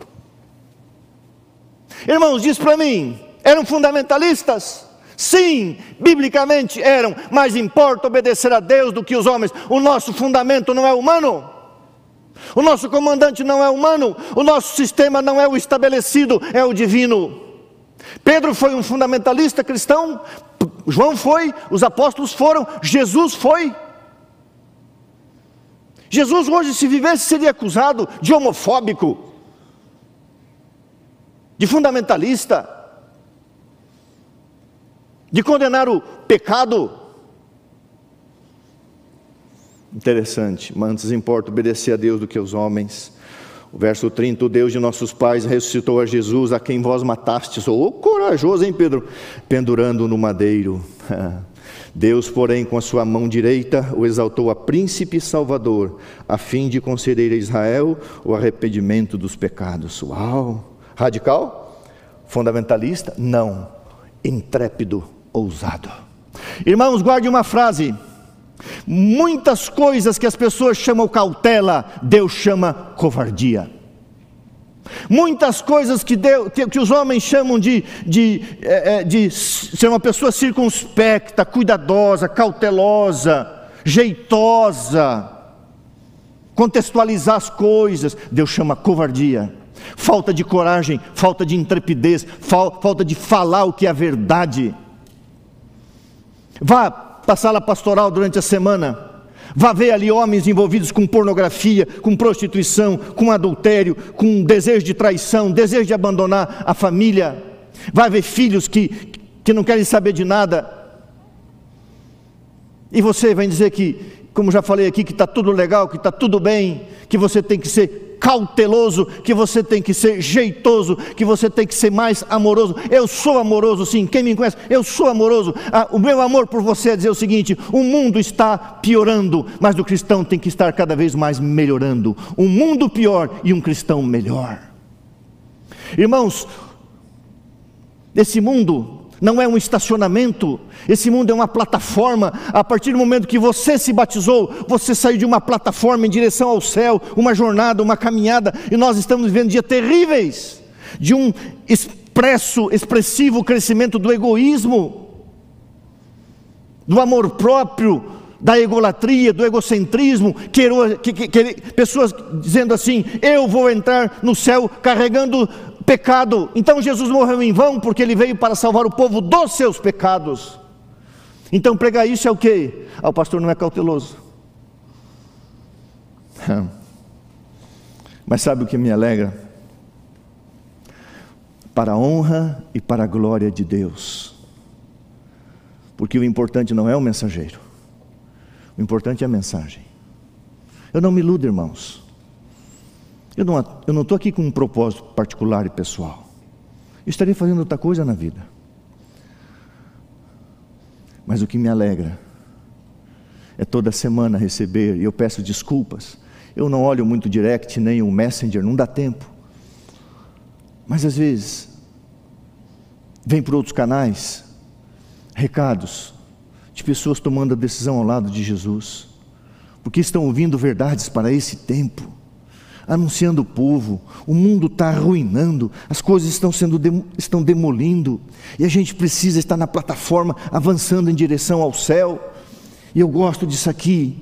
Irmãos, diz para mim, eram fundamentalistas? Sim, biblicamente eram, mas importa obedecer a Deus do que os homens. O nosso fundamento não é humano. O nosso comandante não é humano, o nosso sistema não é o estabelecido, é o divino. Pedro foi um fundamentalista cristão, João foi, os apóstolos foram, Jesus foi. Jesus hoje, se vivesse, seria acusado de homofóbico, de fundamentalista, de condenar o pecado. Interessante, mas antes importa obedecer a Deus do que aos homens. O verso 30, o Deus de nossos pais ressuscitou a Jesus, a quem vós matastes. Ô oh, corajoso, hein, Pedro? Pendurando no madeiro. Deus, porém, com a sua mão direita, o exaltou a príncipe salvador, a fim de conceder a Israel o arrependimento dos pecados. Uau! Radical? Fundamentalista? Não. Intrépido, ousado. Irmãos, guarde uma frase. Muitas coisas que as pessoas chamam cautela, Deus chama covardia. Muitas coisas que, Deus, que, os homens chamam de, de, é, de ser uma pessoa circunspecta, cuidadosa, cautelosa, jeitosa, contextualizar as coisas, Deus chama covardia, falta de coragem, falta de intrepidez, falta de falar o que é verdade. Vá para a sala pastoral durante a semana, Vá ver ali homens envolvidos com pornografia, com prostituição, com adultério, com desejo de traição, desejo de abandonar a família. Vai ver filhos que, que não querem saber de nada. E você vai dizer que, como já falei aqui, que está tudo legal, que está tudo bem, que você tem que ser cauteloso, que você tem que ser jeitoso, que você tem que ser mais amoroso. Eu sou amoroso, sim. Quem me conhece, eu sou amoroso. Ah, o meu amor por você é dizer o seguinte: o mundo está piorando, mas o cristão tem que estar cada vez mais melhorando. Um mundo pior e um cristão melhor. Irmãos, esse mundo não é um estacionamento, esse mundo é uma plataforma. A partir do momento que você se batizou, você saiu de uma plataforma em direção ao céu, uma jornada, uma caminhada, e nós estamos vivendo dias terríveis de um expresso, expressivo crescimento do egoísmo, do amor próprio, da egolatria, do egocentrismo, que, que, que, pessoas dizendo assim: eu vou entrar no céu carregando pecado. Então Jesus morreu em vão porque ele veio para salvar o povo dos seus pecados. Então pregar isso é o que? Ah, o pastor não é cauteloso. Mas sabe o que me alegra? Para a honra e para a glória de Deus. Porque o importante não é o mensageiro, o importante é a mensagem. Eu não me iludo, irmãos. Eu não estou aqui com um propósito particular e pessoal. Eu estaria fazendo outra coisa na vida. Mas o que me alegra é toda semana receber, e eu peço desculpas. Eu não olho muito direct, nem o messenger, não dá tempo. Mas às vezes, vem por outros canais, recados de pessoas tomando a decisão ao lado de Jesus, porque estão ouvindo verdades para esse tempo anunciando o povo, o mundo está arruinando, as coisas estão sendo estão demolindo, e a gente precisa estar na plataforma avançando em direção ao céu. E eu gosto disso aqui.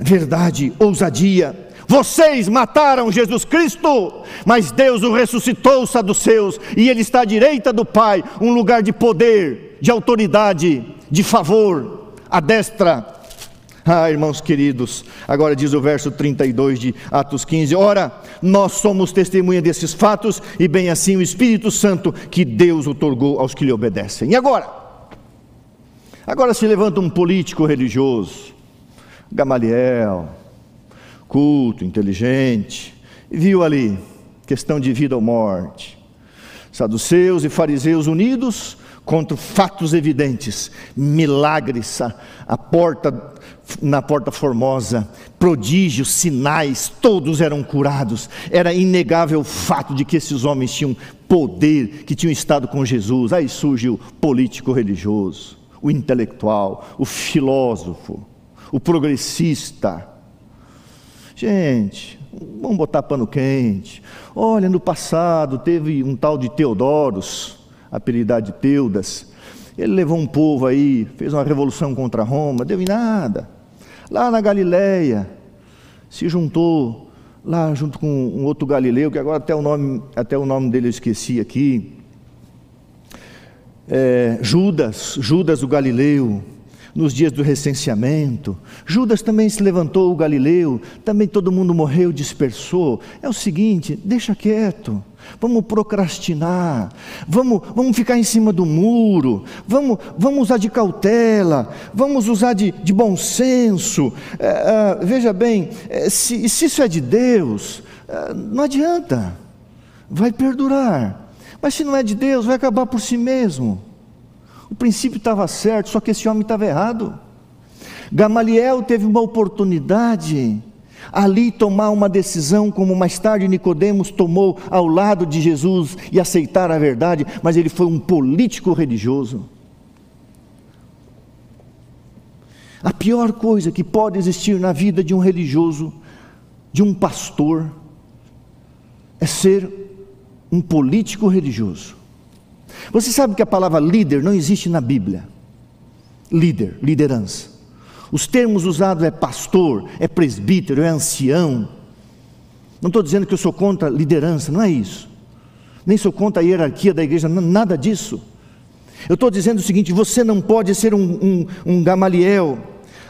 Verdade, ousadia. Vocês mataram Jesus Cristo, mas Deus o ressuscitou, saduceus, e ele está à direita do Pai, um lugar de poder, de autoridade, de favor, à destra ah, irmãos queridos, agora diz o verso 32 de Atos 15: Ora, nós somos testemunha desses fatos, e bem assim o Espírito Santo que Deus otorgou aos que lhe obedecem. E agora? Agora se levanta um político religioso, Gamaliel, culto, inteligente, e viu ali questão de vida ou morte. Saduceus e fariseus unidos contra fatos evidentes, milagres, a, a porta na Porta Formosa, prodígios, sinais, todos eram curados. Era inegável o fato de que esses homens tinham poder, que tinham estado com Jesus. Aí surge o político religioso, o intelectual, o filósofo, o progressista. Gente, vamos botar pano quente. Olha, no passado teve um tal de Teodoros, apelidado de Teudas. Ele levou um povo aí, fez uma revolução contra Roma, deu em nada lá na Galileia, se juntou lá junto com um outro galileu, que agora até o nome, até o nome dele eu esqueci aqui. É, Judas, Judas o Galileu, nos dias do recenseamento. Judas também se levantou o Galileu, também todo mundo morreu, dispersou. É o seguinte, deixa quieto vamos procrastinar, vamos, vamos ficar em cima do muro, vamos, vamos usar de cautela, vamos usar de, de bom senso. É, é, veja bem, é, se, se, isso é de Deus, é, não adianta, vai perdurar. Mas se não é de Deus, vai acabar por si mesmo. O princípio estava certo, só que esse homem estava errado. Gamaliel teve uma oportunidade ali tomar uma decisão, como mais tarde Nicodemos tomou ao lado de Jesus e aceitar a verdade, mas ele foi um político religioso. A pior coisa que pode existir na vida de um religioso, de um pastor, é ser um político religioso. Você sabe que a palavra líder não existe na Bíblia. Líder, liderança. Os termos usados é pastor, é presbítero, é ancião. Não estou dizendo que eu sou contra liderança, não é isso. Nem sou contra a hierarquia da igreja, nada disso. Eu estou dizendo o seguinte: você não pode ser um, um, um Gamaliel.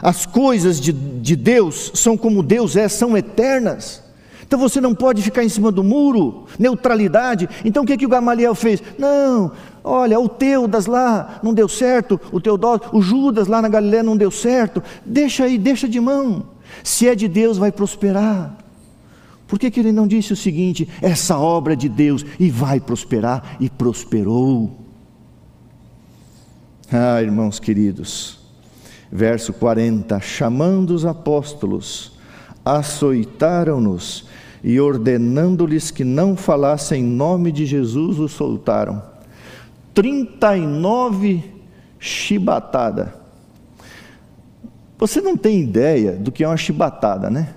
As coisas de, de Deus são como Deus é, são eternas. Então você não pode ficar em cima do muro, neutralidade. Então o que, que o Gamaliel fez? Não, olha, o Teudas lá não deu certo, o Teodoro, o Judas lá na Galiléia não deu certo. Deixa aí, deixa de mão. Se é de Deus, vai prosperar. Por que, que ele não disse o seguinte: essa obra é de Deus e vai prosperar? E prosperou. Ah, irmãos queridos, verso 40: chamando os apóstolos, açoitaram-nos e ordenando-lhes que não falassem em nome de Jesus, os soltaram. 39 chibatada. Você não tem ideia do que é uma chibatada, né?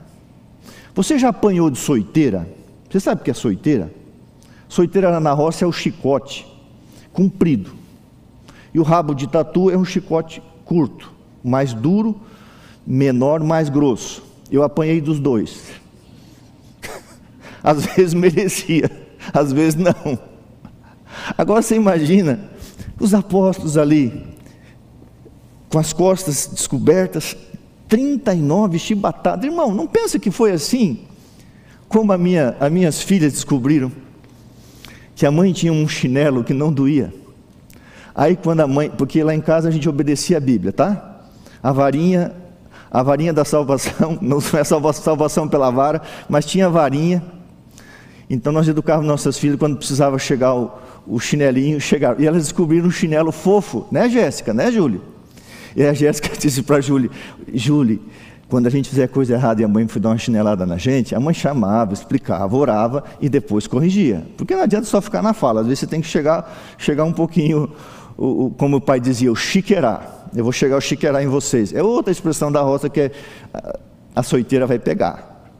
Você já apanhou de soiteira? Você sabe o que é soiteira? Soiteira na roça é o chicote, comprido. E o rabo de tatu é um chicote curto, mais duro, menor, mais grosso. Eu apanhei dos dois. Às vezes merecia, às vezes não. Agora você imagina os apóstolos ali, com as costas descobertas, 39 chibatadas. Irmão, não pensa que foi assim, como a minha, as minhas filhas descobriram, que a mãe tinha um chinelo que não doía. Aí quando a mãe, porque lá em casa a gente obedecia a Bíblia, tá? A varinha, a varinha da salvação, não é salvação pela vara, mas tinha a varinha então nós educávamos nossas filhas quando precisava chegar o, o chinelinho, chegar. E elas descobriram um chinelo fofo, né, Jéssica, né, Júlia? E a Jéssica disse para a Júlia: Júlia, quando a gente fizer coisa errada e a mãe foi dar uma chinelada na gente, a mãe chamava, explicava, orava e depois corrigia. Porque não adianta só ficar na fala, às vezes você tem que chegar, chegar um pouquinho, o, o, como o pai dizia, o chiqueirar. Eu vou chegar o chiqueirar em vocês. É outra expressão da roça que é, a, a soiteira vai pegar.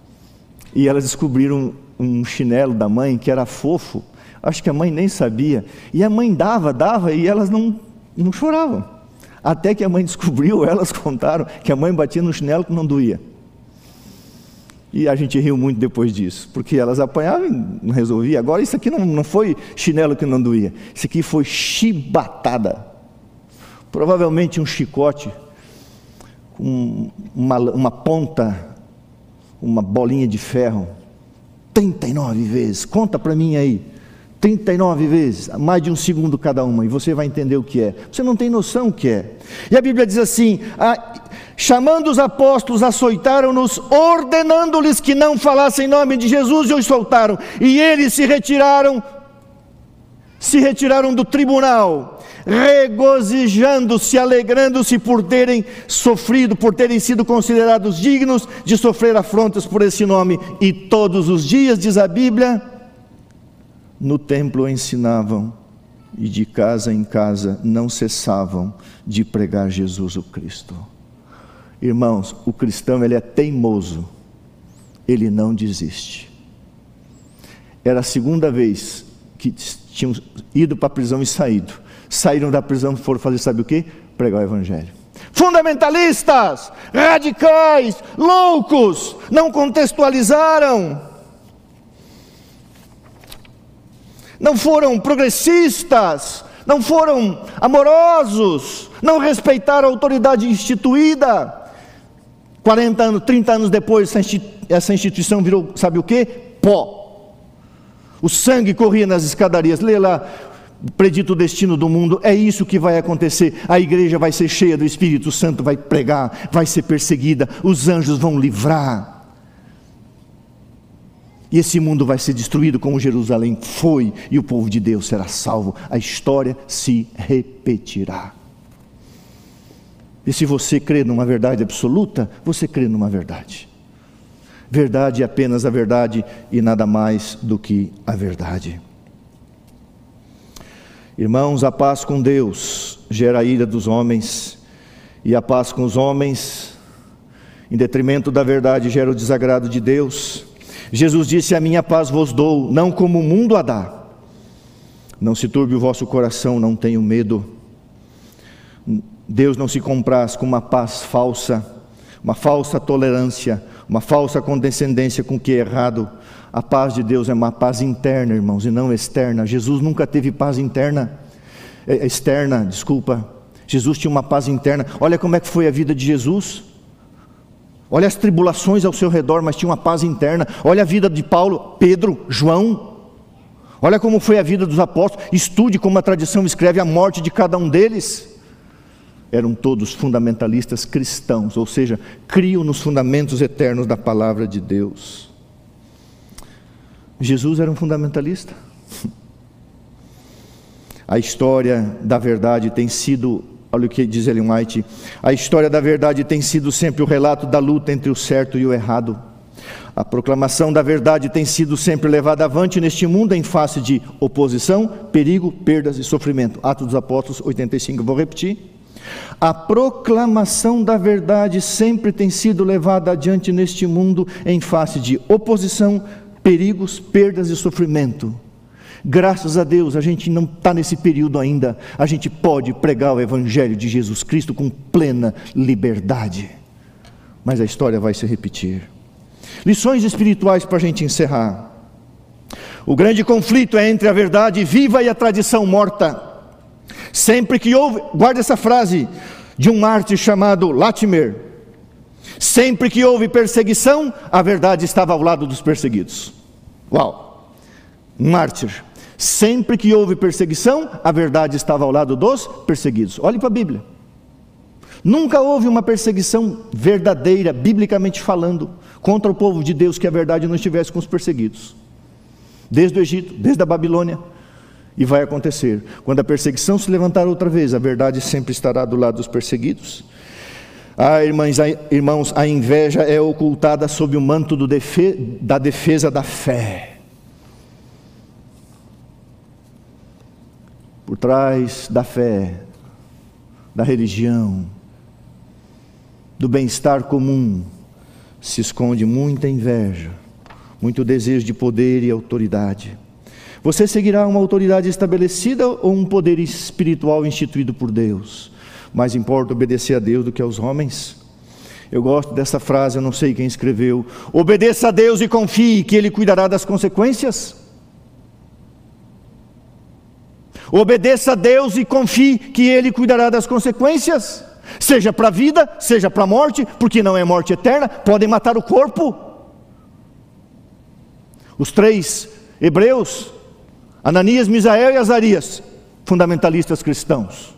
E elas descobriram um chinelo da mãe que era fofo. Acho que a mãe nem sabia. E a mãe dava, dava e elas não, não choravam. Até que a mãe descobriu, elas contaram que a mãe batia no chinelo que não doía. E a gente riu muito depois disso, porque elas apanhavam e não resolvia. Agora, isso aqui não, não foi chinelo que não doía, isso aqui foi chibatada. Provavelmente um chicote com uma, uma ponta, uma bolinha de ferro 39 vezes. Conta para mim aí. 39 vezes, mais de um segundo cada uma, e você vai entender o que é. Você não tem noção o que é. E a Bíblia diz assim: a, chamando os apóstolos, açoitaram-nos, ordenando-lhes que não falassem em nome de Jesus, e os soltaram. E eles se retiraram, se retiraram do tribunal, regozijando-se, alegrando-se por terem sofrido, por terem sido considerados dignos de sofrer afrontas por esse nome. E todos os dias, diz a Bíblia, no templo ensinavam e de casa em casa não cessavam de pregar Jesus o Cristo. Irmãos, o cristão ele é teimoso, ele não desiste. Era a segunda vez que tinham ido para a prisão e saído saíram da prisão e foram fazer, sabe o que? Pregar o Evangelho. Fundamentalistas, radicais, loucos, não contextualizaram, não foram progressistas, não foram amorosos, não respeitaram a autoridade instituída. 40 anos, 30 anos depois, essa instituição virou, sabe o que? Pó. O sangue corria nas escadarias. Lê lá predito o destino do mundo, é isso que vai acontecer. A igreja vai ser cheia do Espírito Santo, vai pregar, vai ser perseguida, os anjos vão livrar. E esse mundo vai ser destruído como Jerusalém foi, e o povo de Deus será salvo. A história se repetirá. E se você crê numa verdade absoluta, você crê numa verdade. Verdade é apenas a verdade e nada mais do que a verdade. Irmãos, a paz com Deus gera a ira dos homens, e a paz com os homens, em detrimento da verdade, gera o desagrado de Deus. Jesus disse: A minha paz vos dou, não como o mundo a dá. Não se turbe o vosso coração, não tenho medo. Deus não se compraz com uma paz falsa, uma falsa tolerância, uma falsa condescendência com o que é errado. A paz de Deus é uma paz interna, irmãos, e não externa. Jesus nunca teve paz interna, é, externa, desculpa. Jesus tinha uma paz interna. Olha como é que foi a vida de Jesus. Olha as tribulações ao seu redor, mas tinha uma paz interna. Olha a vida de Paulo, Pedro, João. Olha como foi a vida dos apóstolos. Estude como a tradição escreve a morte de cada um deles. Eram todos fundamentalistas cristãos, ou seja, criam nos fundamentos eternos da palavra de Deus. Jesus era um fundamentalista. A história da verdade tem sido, olha o que diz Ellen White, a história da verdade tem sido sempre o relato da luta entre o certo e o errado. A proclamação da verdade tem sido sempre levada avante neste mundo em face de oposição, perigo, perdas e sofrimento. Atos dos Apóstolos 85, vou repetir. A proclamação da verdade sempre tem sido levada adiante neste mundo em face de oposição, perigos, perdas e sofrimento. Graças a Deus, a gente não está nesse período ainda. A gente pode pregar o Evangelho de Jesus Cristo com plena liberdade. Mas a história vai se repetir. Lições espirituais para a gente encerrar. O grande conflito é entre a verdade viva e a tradição morta. Sempre que houve, guarda essa frase de um mártir chamado Latimer. Sempre que houve perseguição, a verdade estava ao lado dos perseguidos. Uau! Mártir. Sempre que houve perseguição, a verdade estava ao lado dos perseguidos. Olhe para a Bíblia. Nunca houve uma perseguição verdadeira, biblicamente falando, contra o povo de Deus que a verdade não estivesse com os perseguidos. Desde o Egito, desde a Babilônia. E vai acontecer. Quando a perseguição se levantar outra vez, a verdade sempre estará do lado dos perseguidos. Ah, irmãs, irmãos, a inveja é ocultada sob o manto defe da defesa da fé. Por trás da fé, da religião, do bem-estar comum, se esconde muita inveja, muito desejo de poder e autoridade. Você seguirá uma autoridade estabelecida ou um poder espiritual instituído por Deus? Mais importa obedecer a Deus do que aos homens? Eu gosto dessa frase, eu não sei quem escreveu. Obedeça a Deus e confie que Ele cuidará das consequências. Obedeça a Deus e confie que Ele cuidará das consequências seja para a vida, seja para a morte, porque não é morte eterna, podem matar o corpo. Os três hebreus, Ananias, Misael e Azarias, fundamentalistas cristãos.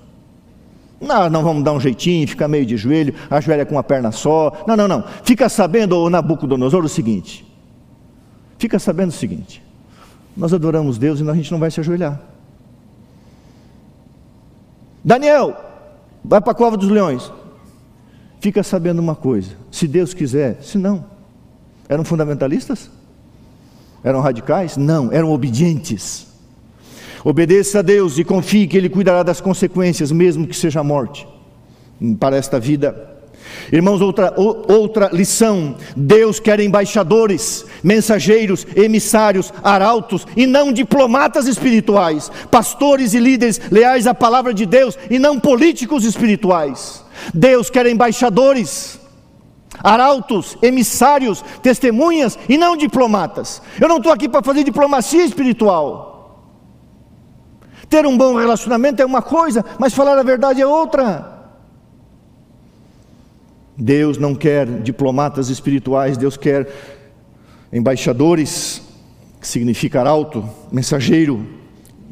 Não, não vamos dar um jeitinho, ficar meio de joelho, ajoelha com uma perna só. Não, não, não. Fica sabendo, ô Nabucodonosor, o seguinte. Fica sabendo o seguinte. Nós adoramos Deus e a gente não vai se ajoelhar. Daniel, vai para a cova dos leões. Fica sabendo uma coisa: se Deus quiser, se não. Eram fundamentalistas? Eram radicais? Não, eram obedientes. Obedeça a Deus e confie que Ele cuidará das consequências, mesmo que seja a morte, para esta vida Irmãos, outra, outra lição: Deus quer embaixadores, mensageiros, emissários, arautos e não diplomatas espirituais, pastores e líderes leais à palavra de Deus e não políticos espirituais. Deus quer embaixadores, arautos, emissários, testemunhas e não diplomatas. Eu não estou aqui para fazer diplomacia espiritual. Ter um bom relacionamento é uma coisa, mas falar a verdade é outra. Deus não quer diplomatas espirituais, Deus quer embaixadores, que significa arauto, mensageiro,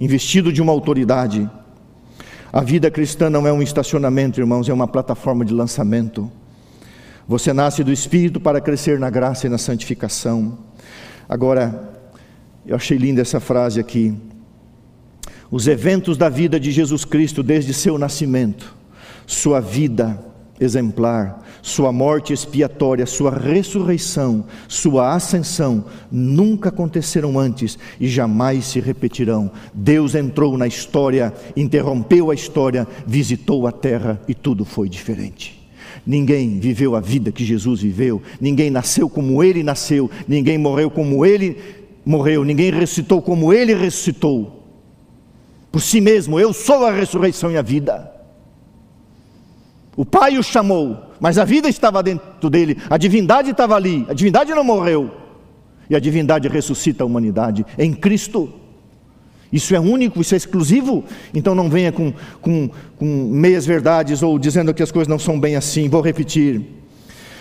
investido de uma autoridade. A vida cristã não é um estacionamento, irmãos, é uma plataforma de lançamento. Você nasce do Espírito para crescer na graça e na santificação. Agora, eu achei linda essa frase aqui. Os eventos da vida de Jesus Cristo desde seu nascimento, sua vida exemplar, sua morte expiatória, sua ressurreição, sua ascensão nunca aconteceram antes e jamais se repetirão. Deus entrou na história, interrompeu a história, visitou a terra e tudo foi diferente. Ninguém viveu a vida que Jesus viveu, ninguém nasceu como ele nasceu, ninguém morreu como ele morreu, ninguém ressuscitou como ele ressuscitou. Por si mesmo, eu sou a ressurreição e a vida. O Pai o chamou, mas a vida estava dentro dele, a divindade estava ali, a divindade não morreu, e a divindade ressuscita a humanidade em Cristo. Isso é único, isso é exclusivo. Então não venha com, com, com meias verdades ou dizendo que as coisas não são bem assim. Vou repetir.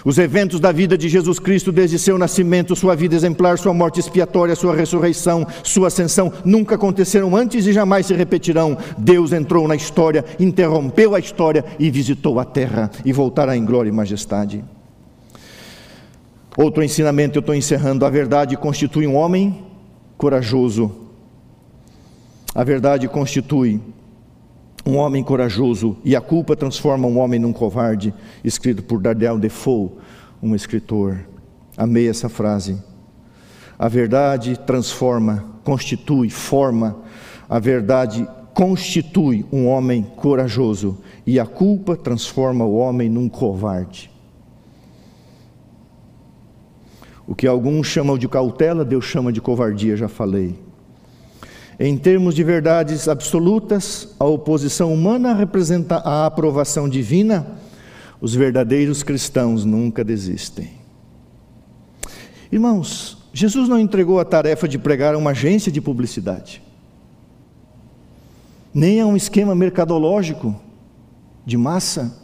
Os eventos da vida de Jesus Cristo, desde seu nascimento, sua vida exemplar, sua morte expiatória, sua ressurreição, sua ascensão, nunca aconteceram antes e jamais se repetirão. Deus entrou na história, interrompeu a história e visitou a terra e voltará em glória e majestade. Outro ensinamento, eu estou encerrando: a verdade constitui um homem corajoso a verdade constitui um homem corajoso e a culpa transforma um homem num covarde, escrito por Dardel Defoe, um escritor. Amei essa frase. A verdade transforma, constitui, forma. A verdade constitui um homem corajoso e a culpa transforma o homem num covarde. O que alguns chamam de cautela, Deus chama de covardia, já falei. Em termos de verdades absolutas, a oposição humana representa a aprovação divina. Os verdadeiros cristãos nunca desistem. Irmãos, Jesus não entregou a tarefa de pregar a uma agência de publicidade, nem a um esquema mercadológico de massa.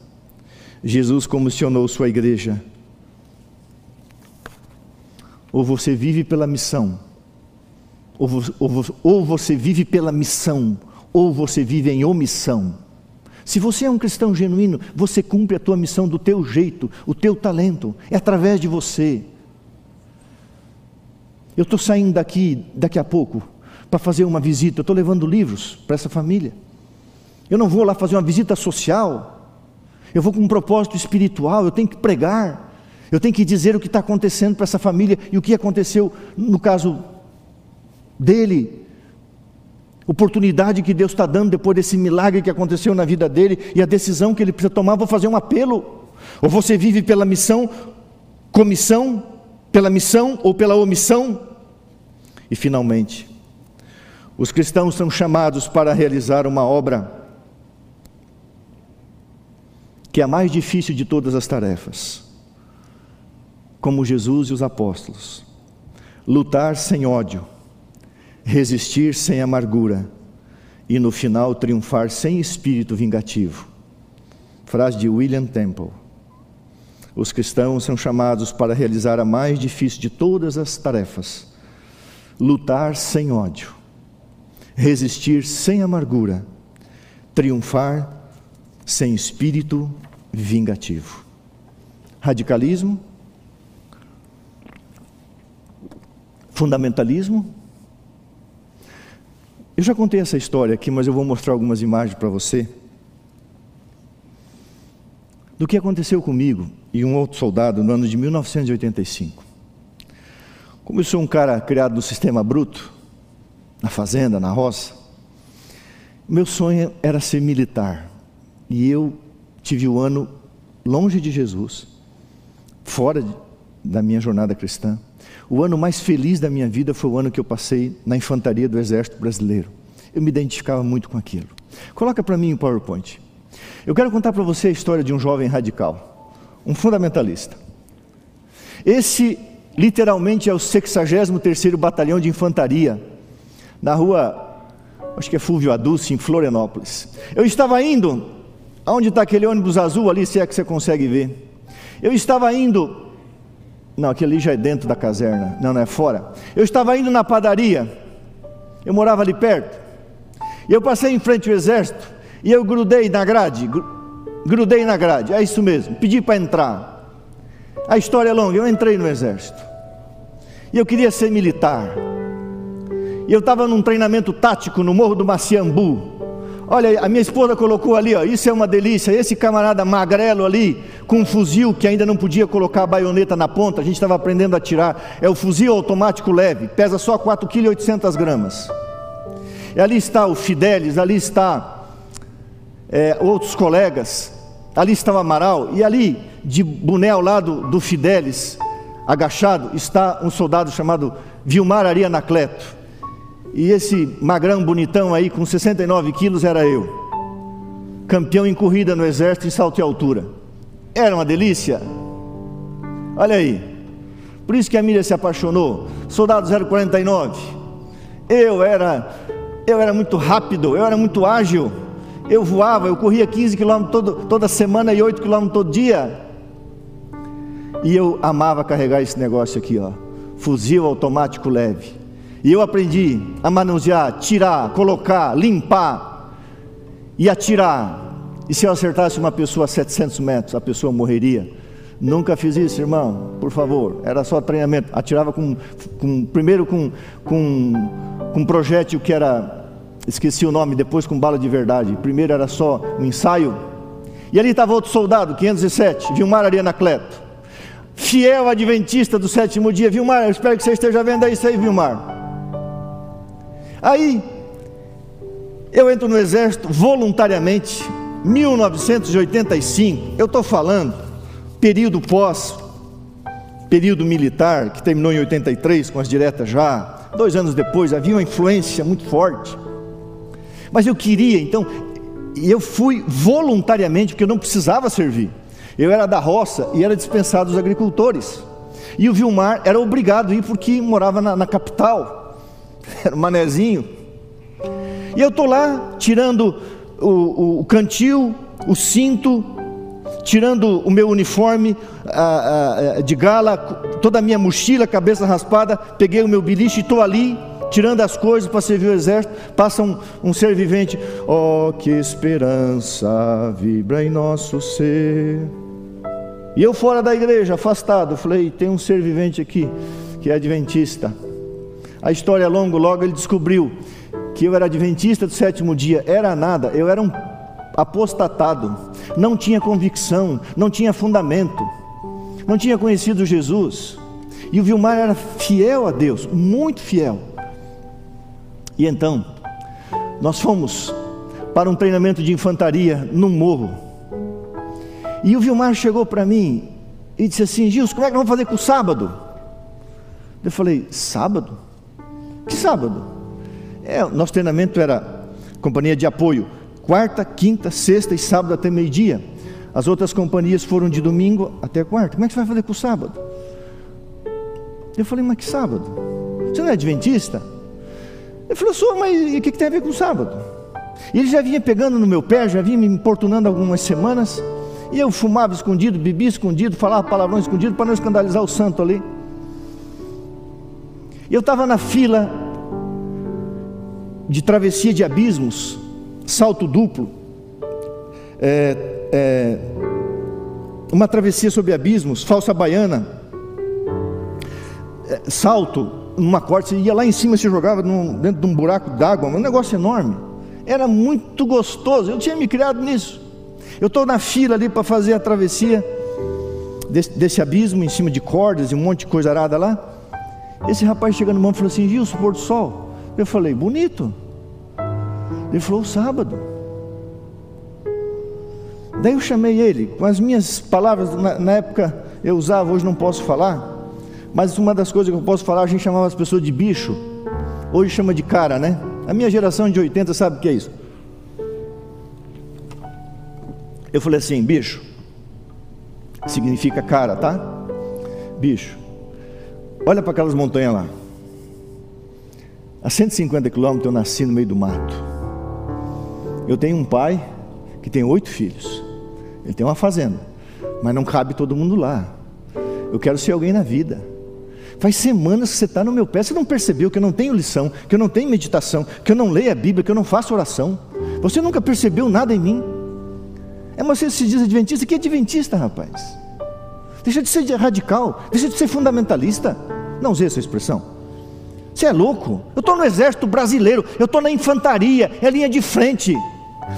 Jesus comissionou sua igreja. Ou você vive pela missão, ou, ou, ou você vive pela missão, ou você vive em omissão. Se você é um cristão genuíno, você cumpre a tua missão do teu jeito, o teu talento, é através de você. Eu estou saindo daqui daqui a pouco para fazer uma visita, eu estou levando livros para essa família. Eu não vou lá fazer uma visita social, eu vou com um propósito espiritual, eu tenho que pregar, eu tenho que dizer o que está acontecendo para essa família e o que aconteceu no caso dele. Oportunidade que Deus está dando depois desse milagre que aconteceu na vida dele e a decisão que ele precisa tomar. Vou fazer um apelo. Ou você vive pela missão, comissão, pela missão ou pela omissão. E finalmente, os cristãos são chamados para realizar uma obra que é a mais difícil de todas as tarefas, como Jesus e os apóstolos: lutar sem ódio resistir sem amargura e no final triunfar sem espírito vingativo. Frase de William Temple. Os cristãos são chamados para realizar a mais difícil de todas as tarefas: lutar sem ódio, resistir sem amargura, triunfar sem espírito vingativo. Radicalismo, fundamentalismo, eu já contei essa história aqui, mas eu vou mostrar algumas imagens para você. Do que aconteceu comigo e um outro soldado no ano de 1985. Como eu sou um cara criado no sistema bruto, na fazenda, na roça, meu sonho era ser militar. E eu tive o ano longe de Jesus, fora da minha jornada cristã. O ano mais feliz da minha vida foi o ano que eu passei na infantaria do Exército Brasileiro. Eu me identificava muito com aquilo. Coloca para mim o PowerPoint. Eu quero contar para você a história de um jovem radical, um fundamentalista. Esse, literalmente, é o 63º Batalhão de Infantaria, na rua, acho que é Fulvio Aduce, em Florianópolis. Eu estava indo, aonde está aquele ônibus azul ali, se é que você consegue ver. Eu estava indo não, aquele ali já é dentro da caserna. Não, não é fora. Eu estava indo na padaria. Eu morava ali perto. E eu passei em frente ao exército. E eu grudei na grade. Grudei na grade. É isso mesmo. Pedi para entrar. A história é longa. Eu entrei no exército. E eu queria ser militar. E eu estava num treinamento tático no Morro do Maciambu. Olha, a minha esposa colocou ali, ó, isso é uma delícia. Esse camarada magrelo ali, com um fuzil que ainda não podia colocar a baioneta na ponta, a gente estava aprendendo a tirar. É o fuzil automático leve, pesa só 4,8 kg. E ali está o Fidelis, ali está é, outros colegas, ali estava Amaral, e ali, de boné ao lado do Fidelis, agachado, está um soldado chamado Vilmar Ari Anacleto. E esse magrão bonitão aí, com 69 quilos, era eu. Campeão em corrida no exército em salto e altura. Era uma delícia. Olha aí. Por isso que a Miriam se apaixonou. Soldado 049. Eu era, eu era muito rápido, eu era muito ágil. Eu voava, eu corria 15 quilômetros toda semana e 8 quilômetros todo dia. E eu amava carregar esse negócio aqui, ó. Fuzil automático leve. E eu aprendi a manusear, tirar, colocar, limpar e atirar. E se eu acertasse uma pessoa a 700 metros, a pessoa morreria. Nunca fiz isso, irmão, por favor. Era só treinamento. Atirava com, com primeiro com, com, com projétil que era, esqueci o nome, depois com bala de verdade. Primeiro era só um ensaio. E ali estava outro soldado, 507, Vilmar Ariana Cleto. Fiel adventista do sétimo dia. Vilmar, eu espero que você esteja vendo isso aí, Vilmar. Aí, eu entro no exército voluntariamente, 1985. Eu estou falando, período pós, período militar, que terminou em 83 com as diretas já. Dois anos depois havia uma influência muito forte. Mas eu queria, então, e eu fui voluntariamente, porque eu não precisava servir. Eu era da roça e era dispensado dos agricultores. E o Vilmar era obrigado a ir porque morava na, na capital. Era um manezinho. E eu estou lá tirando o, o, o, cantil, o cinto, tirando o meu uniforme a, a, de gala, toda a minha mochila, cabeça raspada, peguei o meu beliche e estou ali tirando as coisas para servir o exército, passa um, um ser vivente, oh que esperança vibra em nosso ser. E eu fora da igreja, afastado, falei: tem um ser vivente aqui que é adventista. A história é longa, logo ele descobriu que eu era adventista do sétimo dia. Era nada, eu era um apostatado, não tinha convicção, não tinha fundamento, não tinha conhecido Jesus. E o Vilmar era fiel a Deus, muito fiel. E então, nós fomos para um treinamento de infantaria no morro. E o Vilmar chegou para mim e disse assim: Gilson, como é que nós vamos fazer com o sábado? Eu falei: Sábado? Que sábado? É, nosso treinamento era companhia de apoio, quarta, quinta, sexta e sábado até meio-dia. As outras companhias foram de domingo até quarta. Como é que você vai fazer com o sábado? Eu falei: Mas que sábado? Você não é adventista? Ele falou: Sou, mas o que, que tem a ver com o sábado? E ele já vinha pegando no meu pé, já vinha me importunando algumas semanas. E eu fumava escondido, bebia escondido, falava palavrão escondido para não escandalizar o santo ali. Eu estava na fila de travessia de abismos, salto duplo, é, é, uma travessia sobre abismos, falsa baiana, é, salto numa corda, você ia lá em cima, se jogava num, dentro de um buraco d'água, um negócio enorme. Era muito gostoso, eu tinha me criado nisso. Eu estou na fila ali para fazer a travessia desse, desse, abismo em cima de cordas e um monte de coisa arada lá. Esse rapaz chega no mão falou assim: Gilson, pôr do sol. Eu falei: bonito. Ele falou: sábado. Daí eu chamei ele, com as minhas palavras, na, na época eu usava, hoje não posso falar. Mas uma das coisas que eu posso falar, a gente chamava as pessoas de bicho. Hoje chama de cara, né? A minha geração de 80 sabe o que é isso. Eu falei assim, bicho, significa cara, tá? Bicho, olha para aquelas montanhas lá. A 150 quilômetros eu nasci no meio do mato. Eu tenho um pai que tem oito filhos. Ele tem uma fazenda, mas não cabe todo mundo lá. Eu quero ser alguém na vida. Faz semanas que você está no meu pé, você não percebeu que eu não tenho lição, que eu não tenho meditação, que eu não leio a Bíblia, que eu não faço oração. Você nunca percebeu nada em mim. É, mas você se diz adventista, que é adventista, rapaz? Deixa de ser radical, deixa de ser fundamentalista. Não usei essa expressão. Você é louco? Eu estou no exército brasileiro, eu estou na infantaria, é linha de frente.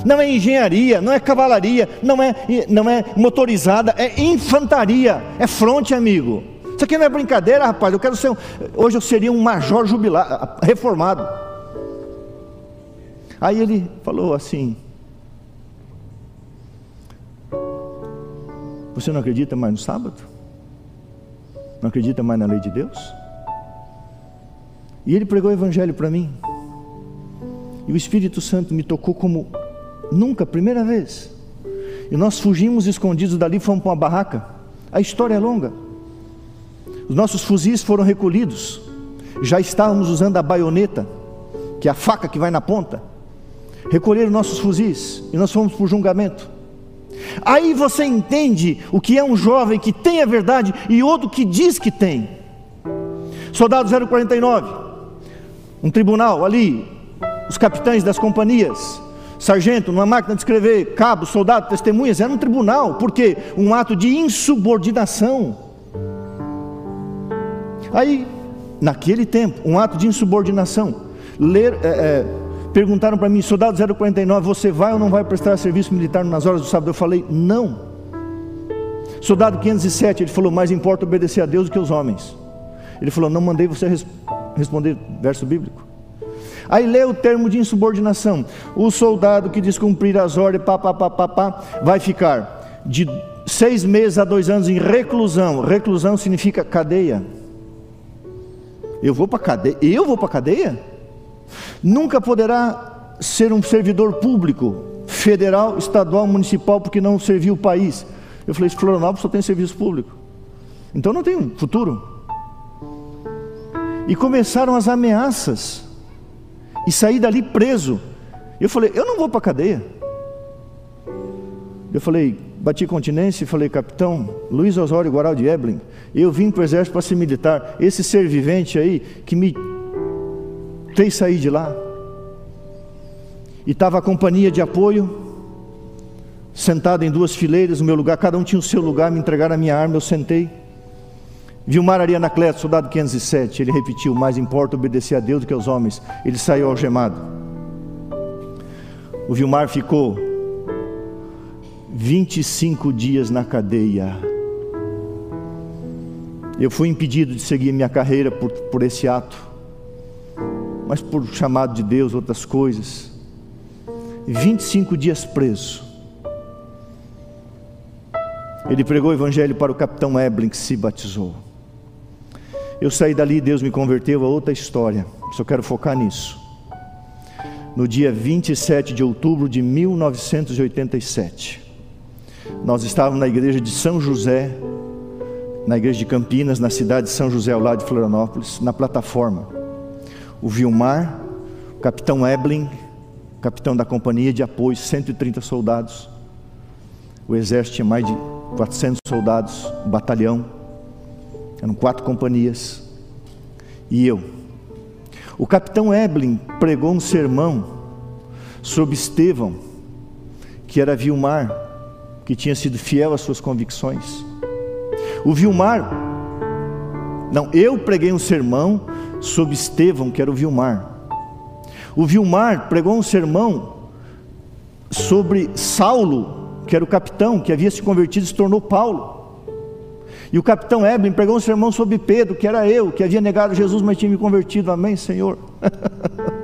Não é engenharia, não é cavalaria, não é, não é motorizada, é infantaria, é fronte, amigo. Isso aqui não é brincadeira, rapaz. Eu quero ser. Um, hoje eu seria um major jubilado, reformado. Aí ele falou assim: Você não acredita mais no sábado? Não acredita mais na lei de Deus? E ele pregou o evangelho para mim. E o Espírito Santo me tocou como nunca, primeira vez. E nós fugimos escondidos dali, fomos para uma barraca. A história é longa. Os nossos fuzis foram recolhidos. Já estávamos usando a baioneta, que é a faca que vai na ponta. Recolheram nossos fuzis e nós fomos para o julgamento. Aí você entende o que é um jovem que tem a verdade e outro que diz que tem. Soldado 049, um tribunal ali, os capitães das companhias, sargento, numa máquina de escrever, cabo, soldado, testemunhas, era um tribunal, porque um ato de insubordinação. Aí, naquele tempo, um ato de insubordinação. Ler, é, é, perguntaram para mim, soldado 049, você vai ou não vai prestar serviço militar nas horas do sábado? Eu falei, não. Soldado 507, ele falou, mais importa obedecer a Deus do que os homens. Ele falou, não mandei você res responder verso bíblico. Aí lê o termo de insubordinação. O soldado que descumprir as ordens, pá, pá, pá, pá, pá, vai ficar de seis meses a dois anos em reclusão. Reclusão significa cadeia. Eu vou para cadeia? Eu vou para cadeia? Nunca poderá ser um servidor público, federal, estadual, municipal, porque não serviu o país. Eu falei, Florianópolis só tem serviço público. Então não tem futuro. E começaram as ameaças. E saí dali preso. Eu falei, eu não vou para cadeia. Eu falei, bati continência e falei, capitão Luiz Osório Guaral de Ebling, eu vim para o exército para ser militar. Esse ser vivente aí que me fez sair de lá. E estava a companhia de apoio, sentada em duas fileiras no meu lugar, cada um tinha o seu lugar, me entregaram a minha arma, eu sentei. Vilmar Arianacleto, soldado 507, ele repetiu: Mais importa obedecer a Deus do que aos homens. Ele saiu algemado. O Vilmar ficou 25 dias na cadeia. Eu fui impedido de seguir minha carreira por, por esse ato mas por chamado de Deus, outras coisas. 25 dias preso. Ele pregou o evangelho para o capitão Eblin, que se batizou. Eu saí dali, Deus me converteu a outra história. Só quero focar nisso. No dia 27 de outubro de 1987, nós estávamos na igreja de São José, na igreja de Campinas, na cidade de São José, ao lado de Florianópolis, na plataforma o Vilmar, o capitão Eblin, capitão da companhia de apoio, 130 soldados. O exército tinha mais de 400 soldados, um batalhão. Eram quatro companhias. E eu. O capitão Eblin pregou um sermão sobre Estevão, que era Vilmar, que tinha sido fiel às suas convicções. O Vilmar, não, eu preguei um sermão sobre Estevão, que era o Vilmar. O Vilmar pregou um sermão sobre Saulo, que era o capitão, que havia se convertido e se tornou Paulo. E o capitão Eblin pregou um sermão sobre Pedro, que era eu, que havia negado Jesus, mas tinha me convertido. Amém, Senhor?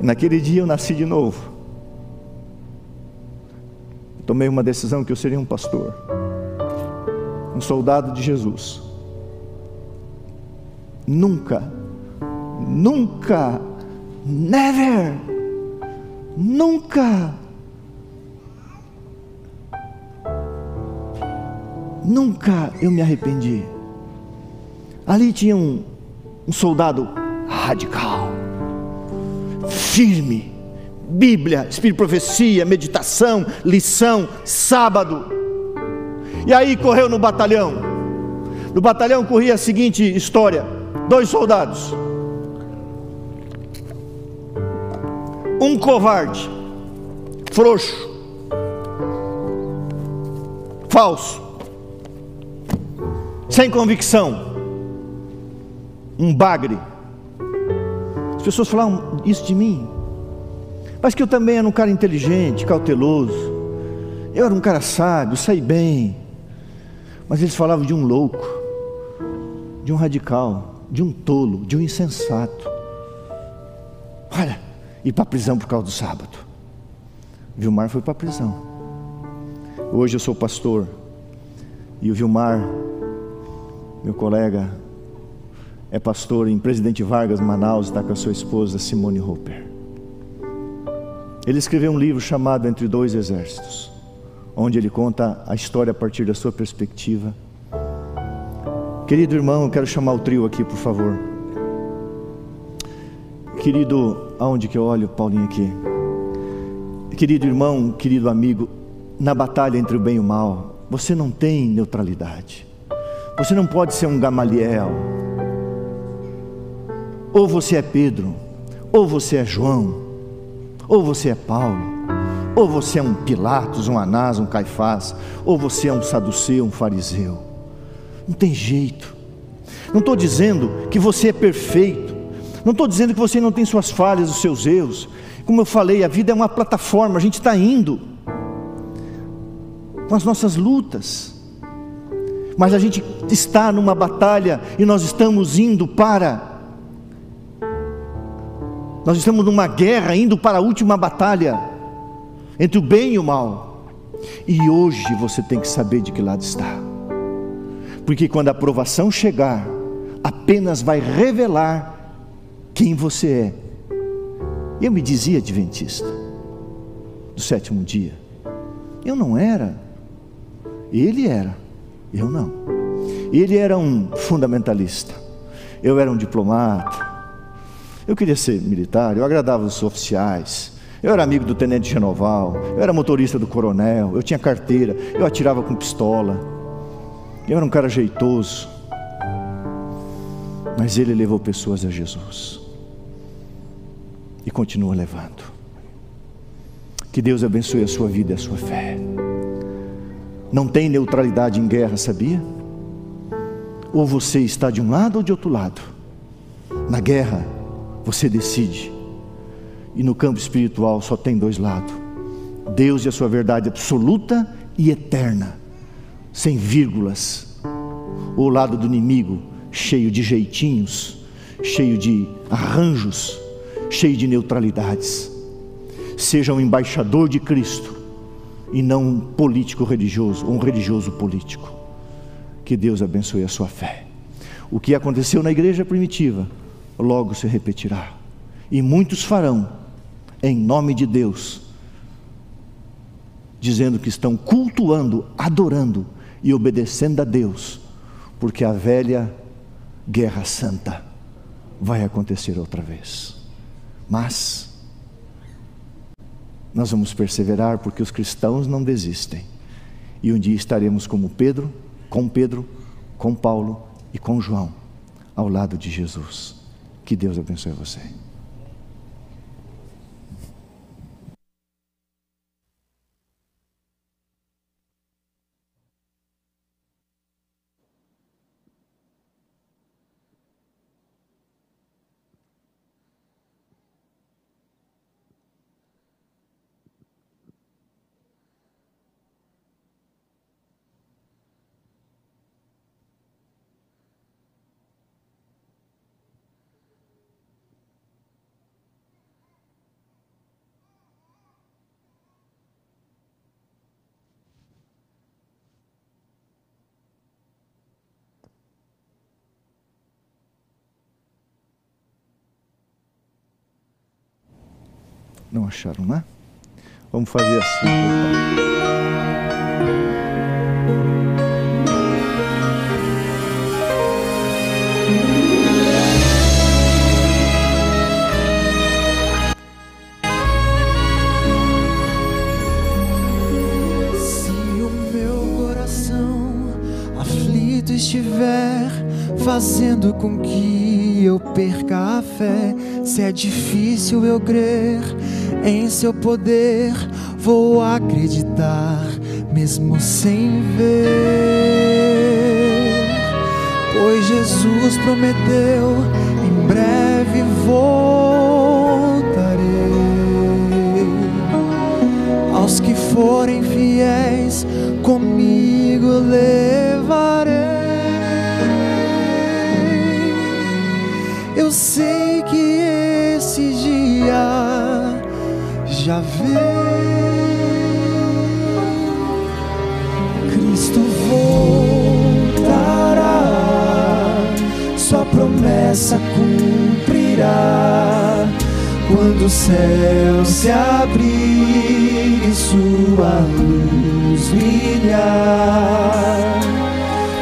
Naquele dia eu nasci de novo tomei uma decisão que eu seria um pastor, um soldado de Jesus. Nunca, nunca, never, nunca, nunca eu me arrependi. Ali tinha um, um soldado radical, firme, Bíblia, Espírito Profecia, meditação, lição, sábado. E aí correu no batalhão. No batalhão corria a seguinte história: dois soldados. Um covarde, frouxo, falso, sem convicção, um bagre. As pessoas falavam isso de mim mas que eu também era um cara inteligente, cauteloso. Eu era um cara sábio, saí bem. Mas eles falavam de um louco, de um radical, de um tolo, de um insensato. Olha, ir para a prisão por causa do sábado. Vilmar foi para a prisão. Hoje eu sou pastor e o Vilmar, meu colega, é pastor em Presidente Vargas, Manaus, está com a sua esposa Simone Hopper. Ele escreveu um livro chamado Entre Dois Exércitos, onde ele conta a história a partir da sua perspectiva. Querido irmão, eu quero chamar o trio aqui, por favor. Querido, aonde que eu olho, Paulinho aqui? Querido irmão, querido amigo, na batalha entre o bem e o mal, você não tem neutralidade. Você não pode ser um Gamaliel. Ou você é Pedro, ou você é João, ou você é Paulo, ou você é um Pilatos, um Anás, um Caifás, ou você é um saduceu, um fariseu. Não tem jeito. Não estou dizendo que você é perfeito. Não estou dizendo que você não tem suas falhas, os seus erros. Como eu falei, a vida é uma plataforma, a gente está indo com as nossas lutas. Mas a gente está numa batalha e nós estamos indo para nós estamos numa guerra, indo para a última batalha entre o bem e o mal. E hoje você tem que saber de que lado está. Porque quando a aprovação chegar, apenas vai revelar quem você é. Eu me dizia adventista do sétimo dia. Eu não era. Ele era. Eu não. Ele era um fundamentalista. Eu era um diplomata. Eu queria ser militar, eu agradava os oficiais. Eu era amigo do tenente Genoval, eu era motorista do coronel, eu tinha carteira, eu atirava com pistola. Eu era um cara jeitoso. Mas ele levou pessoas a Jesus. E continua levando. Que Deus abençoe a sua vida e a sua fé. Não tem neutralidade em guerra, sabia? Ou você está de um lado ou de outro lado. Na guerra, você decide. E no campo espiritual só tem dois lados: Deus e a sua verdade absoluta e eterna, sem vírgulas. O lado do inimigo, cheio de jeitinhos, cheio de arranjos, cheio de neutralidades. Seja um embaixador de Cristo e não um político religioso, ou um religioso político. Que Deus abençoe a sua fé. O que aconteceu na igreja primitiva logo se repetirá. E muitos farão, em nome de Deus, dizendo que estão cultuando, adorando e obedecendo a Deus, porque a velha guerra santa vai acontecer outra vez. Mas nós vamos perseverar porque os cristãos não desistem. E um dia estaremos como Pedro, com Pedro, com Paulo e com João, ao lado de Jesus. Que Deus abençoe você. Não acharam, né? Vamos fazer assim. Se o meu coração aflito estiver fazendo com que eu perca a fé, se é difícil eu crer em seu poder vou acreditar, mesmo sem ver. Pois Jesus prometeu: em breve voltarei. Aos que forem fiéis, comigo levarei. Eu sei que esse dia já veio. Cristo voltará, Sua promessa cumprirá. Quando o céu se abrir e sua luz brilhar,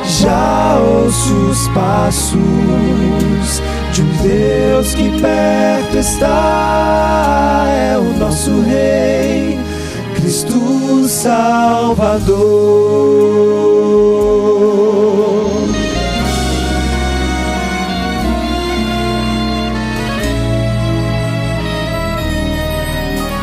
já ouço os passos de um Deus que perto está, Salvador.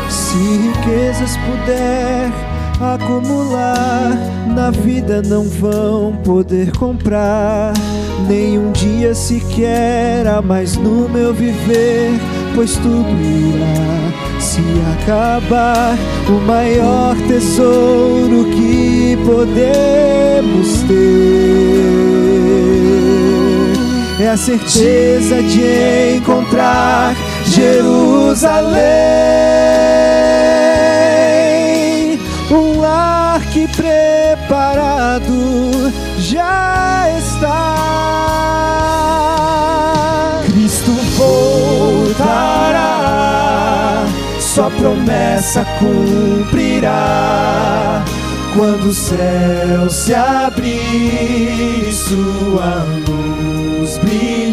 Se riquezas puder acumular, na vida não vão poder comprar. Nenhum dia sequer a mais no meu viver, pois tudo irá se acabar. O maior tesouro que podemos ter é a certeza de encontrar Jerusalém, um lar que preparado já está. Cristo voltará, sua promessa cumprirá. Quando o céu se abrir, sua luz brilhar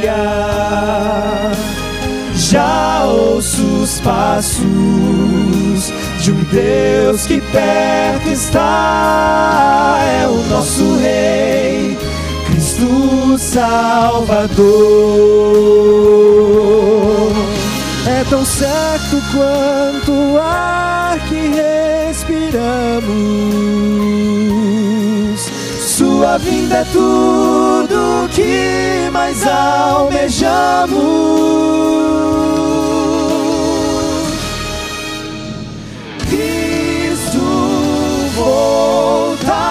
já ouço os passos de um Deus que perto está, é o nosso Rei, Cristo Salvador. É tão certo quanto o ar que respiramos. Sua vinda é tudo que mais almejamos. Cristo voltará,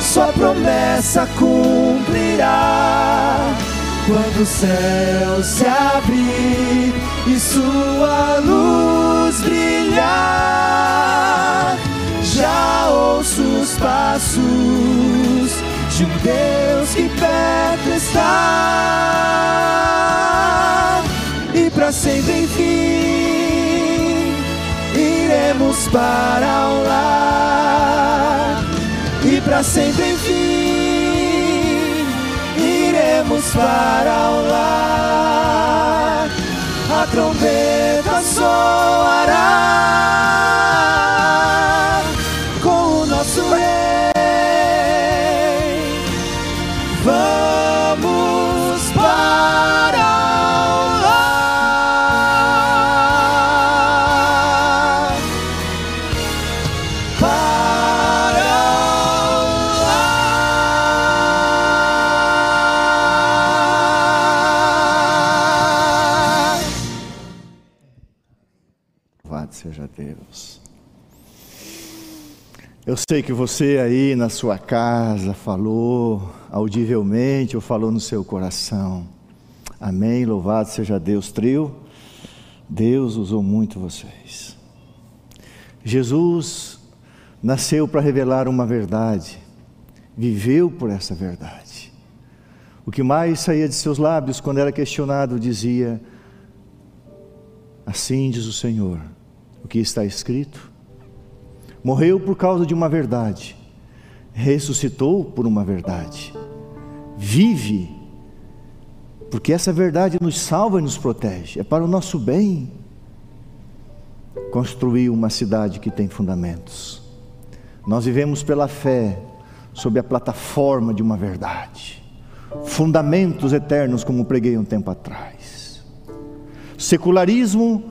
Sua promessa cumprirá. Quando o céu se abrir e Sua luz brilhar, já ouço os passos de um Deus que perto está. E para sempre enfim iremos para o lar. E para sempre enfim para o lar a trombeta soará Eu sei que você aí na sua casa falou audivelmente ou falou no seu coração. Amém. Louvado seja Deus. Trio, Deus usou muito vocês. Jesus nasceu para revelar uma verdade, viveu por essa verdade. O que mais saía de seus lábios quando era questionado dizia: Assim diz o Senhor, o que está escrito. Morreu por causa de uma verdade, ressuscitou por uma verdade, vive, porque essa verdade nos salva e nos protege, é para o nosso bem. Construiu uma cidade que tem fundamentos. Nós vivemos pela fé, sob a plataforma de uma verdade, fundamentos eternos, como preguei um tempo atrás. Secularismo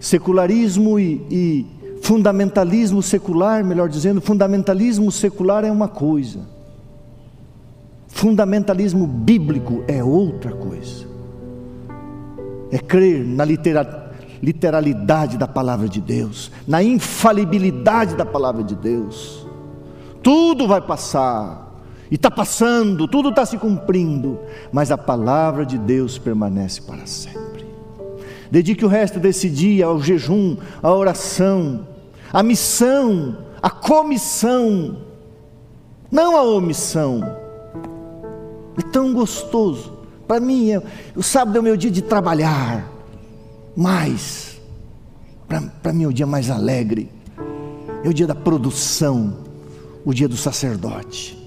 secularismo e, e, fundamentalismo secular, melhor dizendo, fundamentalismo secular é uma coisa, fundamentalismo bíblico é outra coisa. É crer na litera, literalidade da palavra de Deus, na infalibilidade da palavra de Deus. Tudo vai passar, e está passando, tudo está se cumprindo, mas a palavra de Deus permanece para sempre. Dedique o resto desse dia ao jejum, à oração, à missão, à comissão, não à omissão. É tão gostoso. Para mim, é, o sábado é o meu dia de trabalhar mais. Para mim é o dia mais alegre. É o dia da produção, o dia do sacerdote.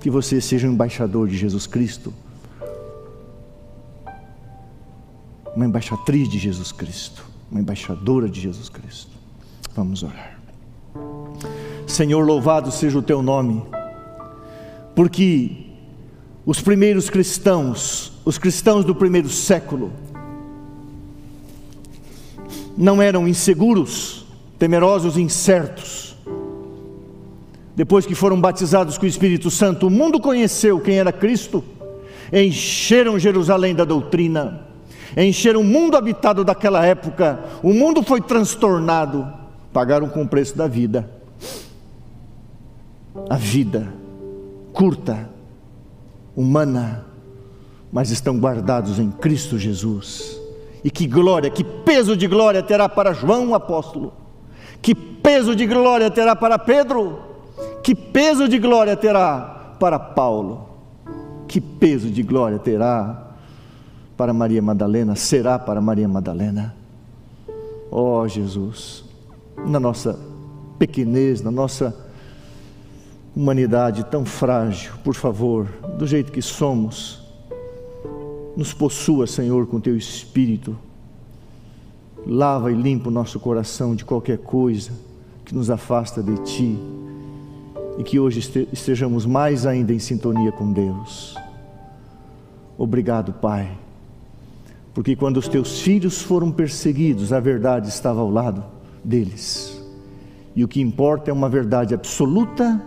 Que você seja um embaixador de Jesus Cristo uma embaixatriz de Jesus Cristo, uma embaixadora de Jesus Cristo. Vamos orar. Senhor, louvado seja o teu nome, porque os primeiros cristãos, os cristãos do primeiro século, não eram inseguros, temerosos e incertos. Depois que foram batizados com o Espírito Santo, o mundo conheceu quem era Cristo, encheram Jerusalém da doutrina, encheram o mundo habitado daquela época, o mundo foi transtornado, pagaram com o preço da vida. A vida curta, humana, mas estão guardados em Cristo Jesus. E que glória, que peso de glória terá para João, o apóstolo, que peso de glória terá para Pedro, que peso de glória terá para Paulo, que peso de glória terá para Maria Madalena, será para Maria Madalena. Ó oh, Jesus, na nossa pequenez, na nossa humanidade tão frágil, por favor, do jeito que somos, nos possua, Senhor, com teu espírito. Lava e limpa o nosso coração de qualquer coisa que nos afasta de ti e que hoje estejamos mais ainda em sintonia com Deus. Obrigado, Pai porque quando os teus filhos foram perseguidos, a verdade estava ao lado deles. E o que importa é uma verdade absoluta,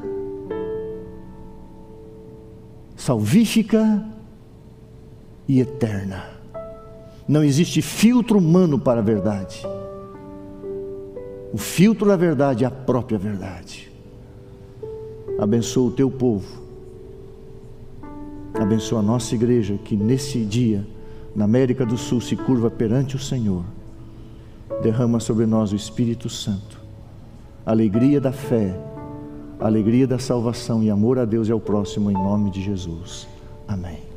salvífica e eterna. Não existe filtro humano para a verdade. O filtro da verdade é a própria verdade. Abençoa o teu povo. Abençoa a nossa igreja que nesse dia na América do Sul se curva perante o Senhor, derrama sobre nós o Espírito Santo, alegria da fé, alegria da salvação e amor a Deus e ao próximo, em nome de Jesus. Amém.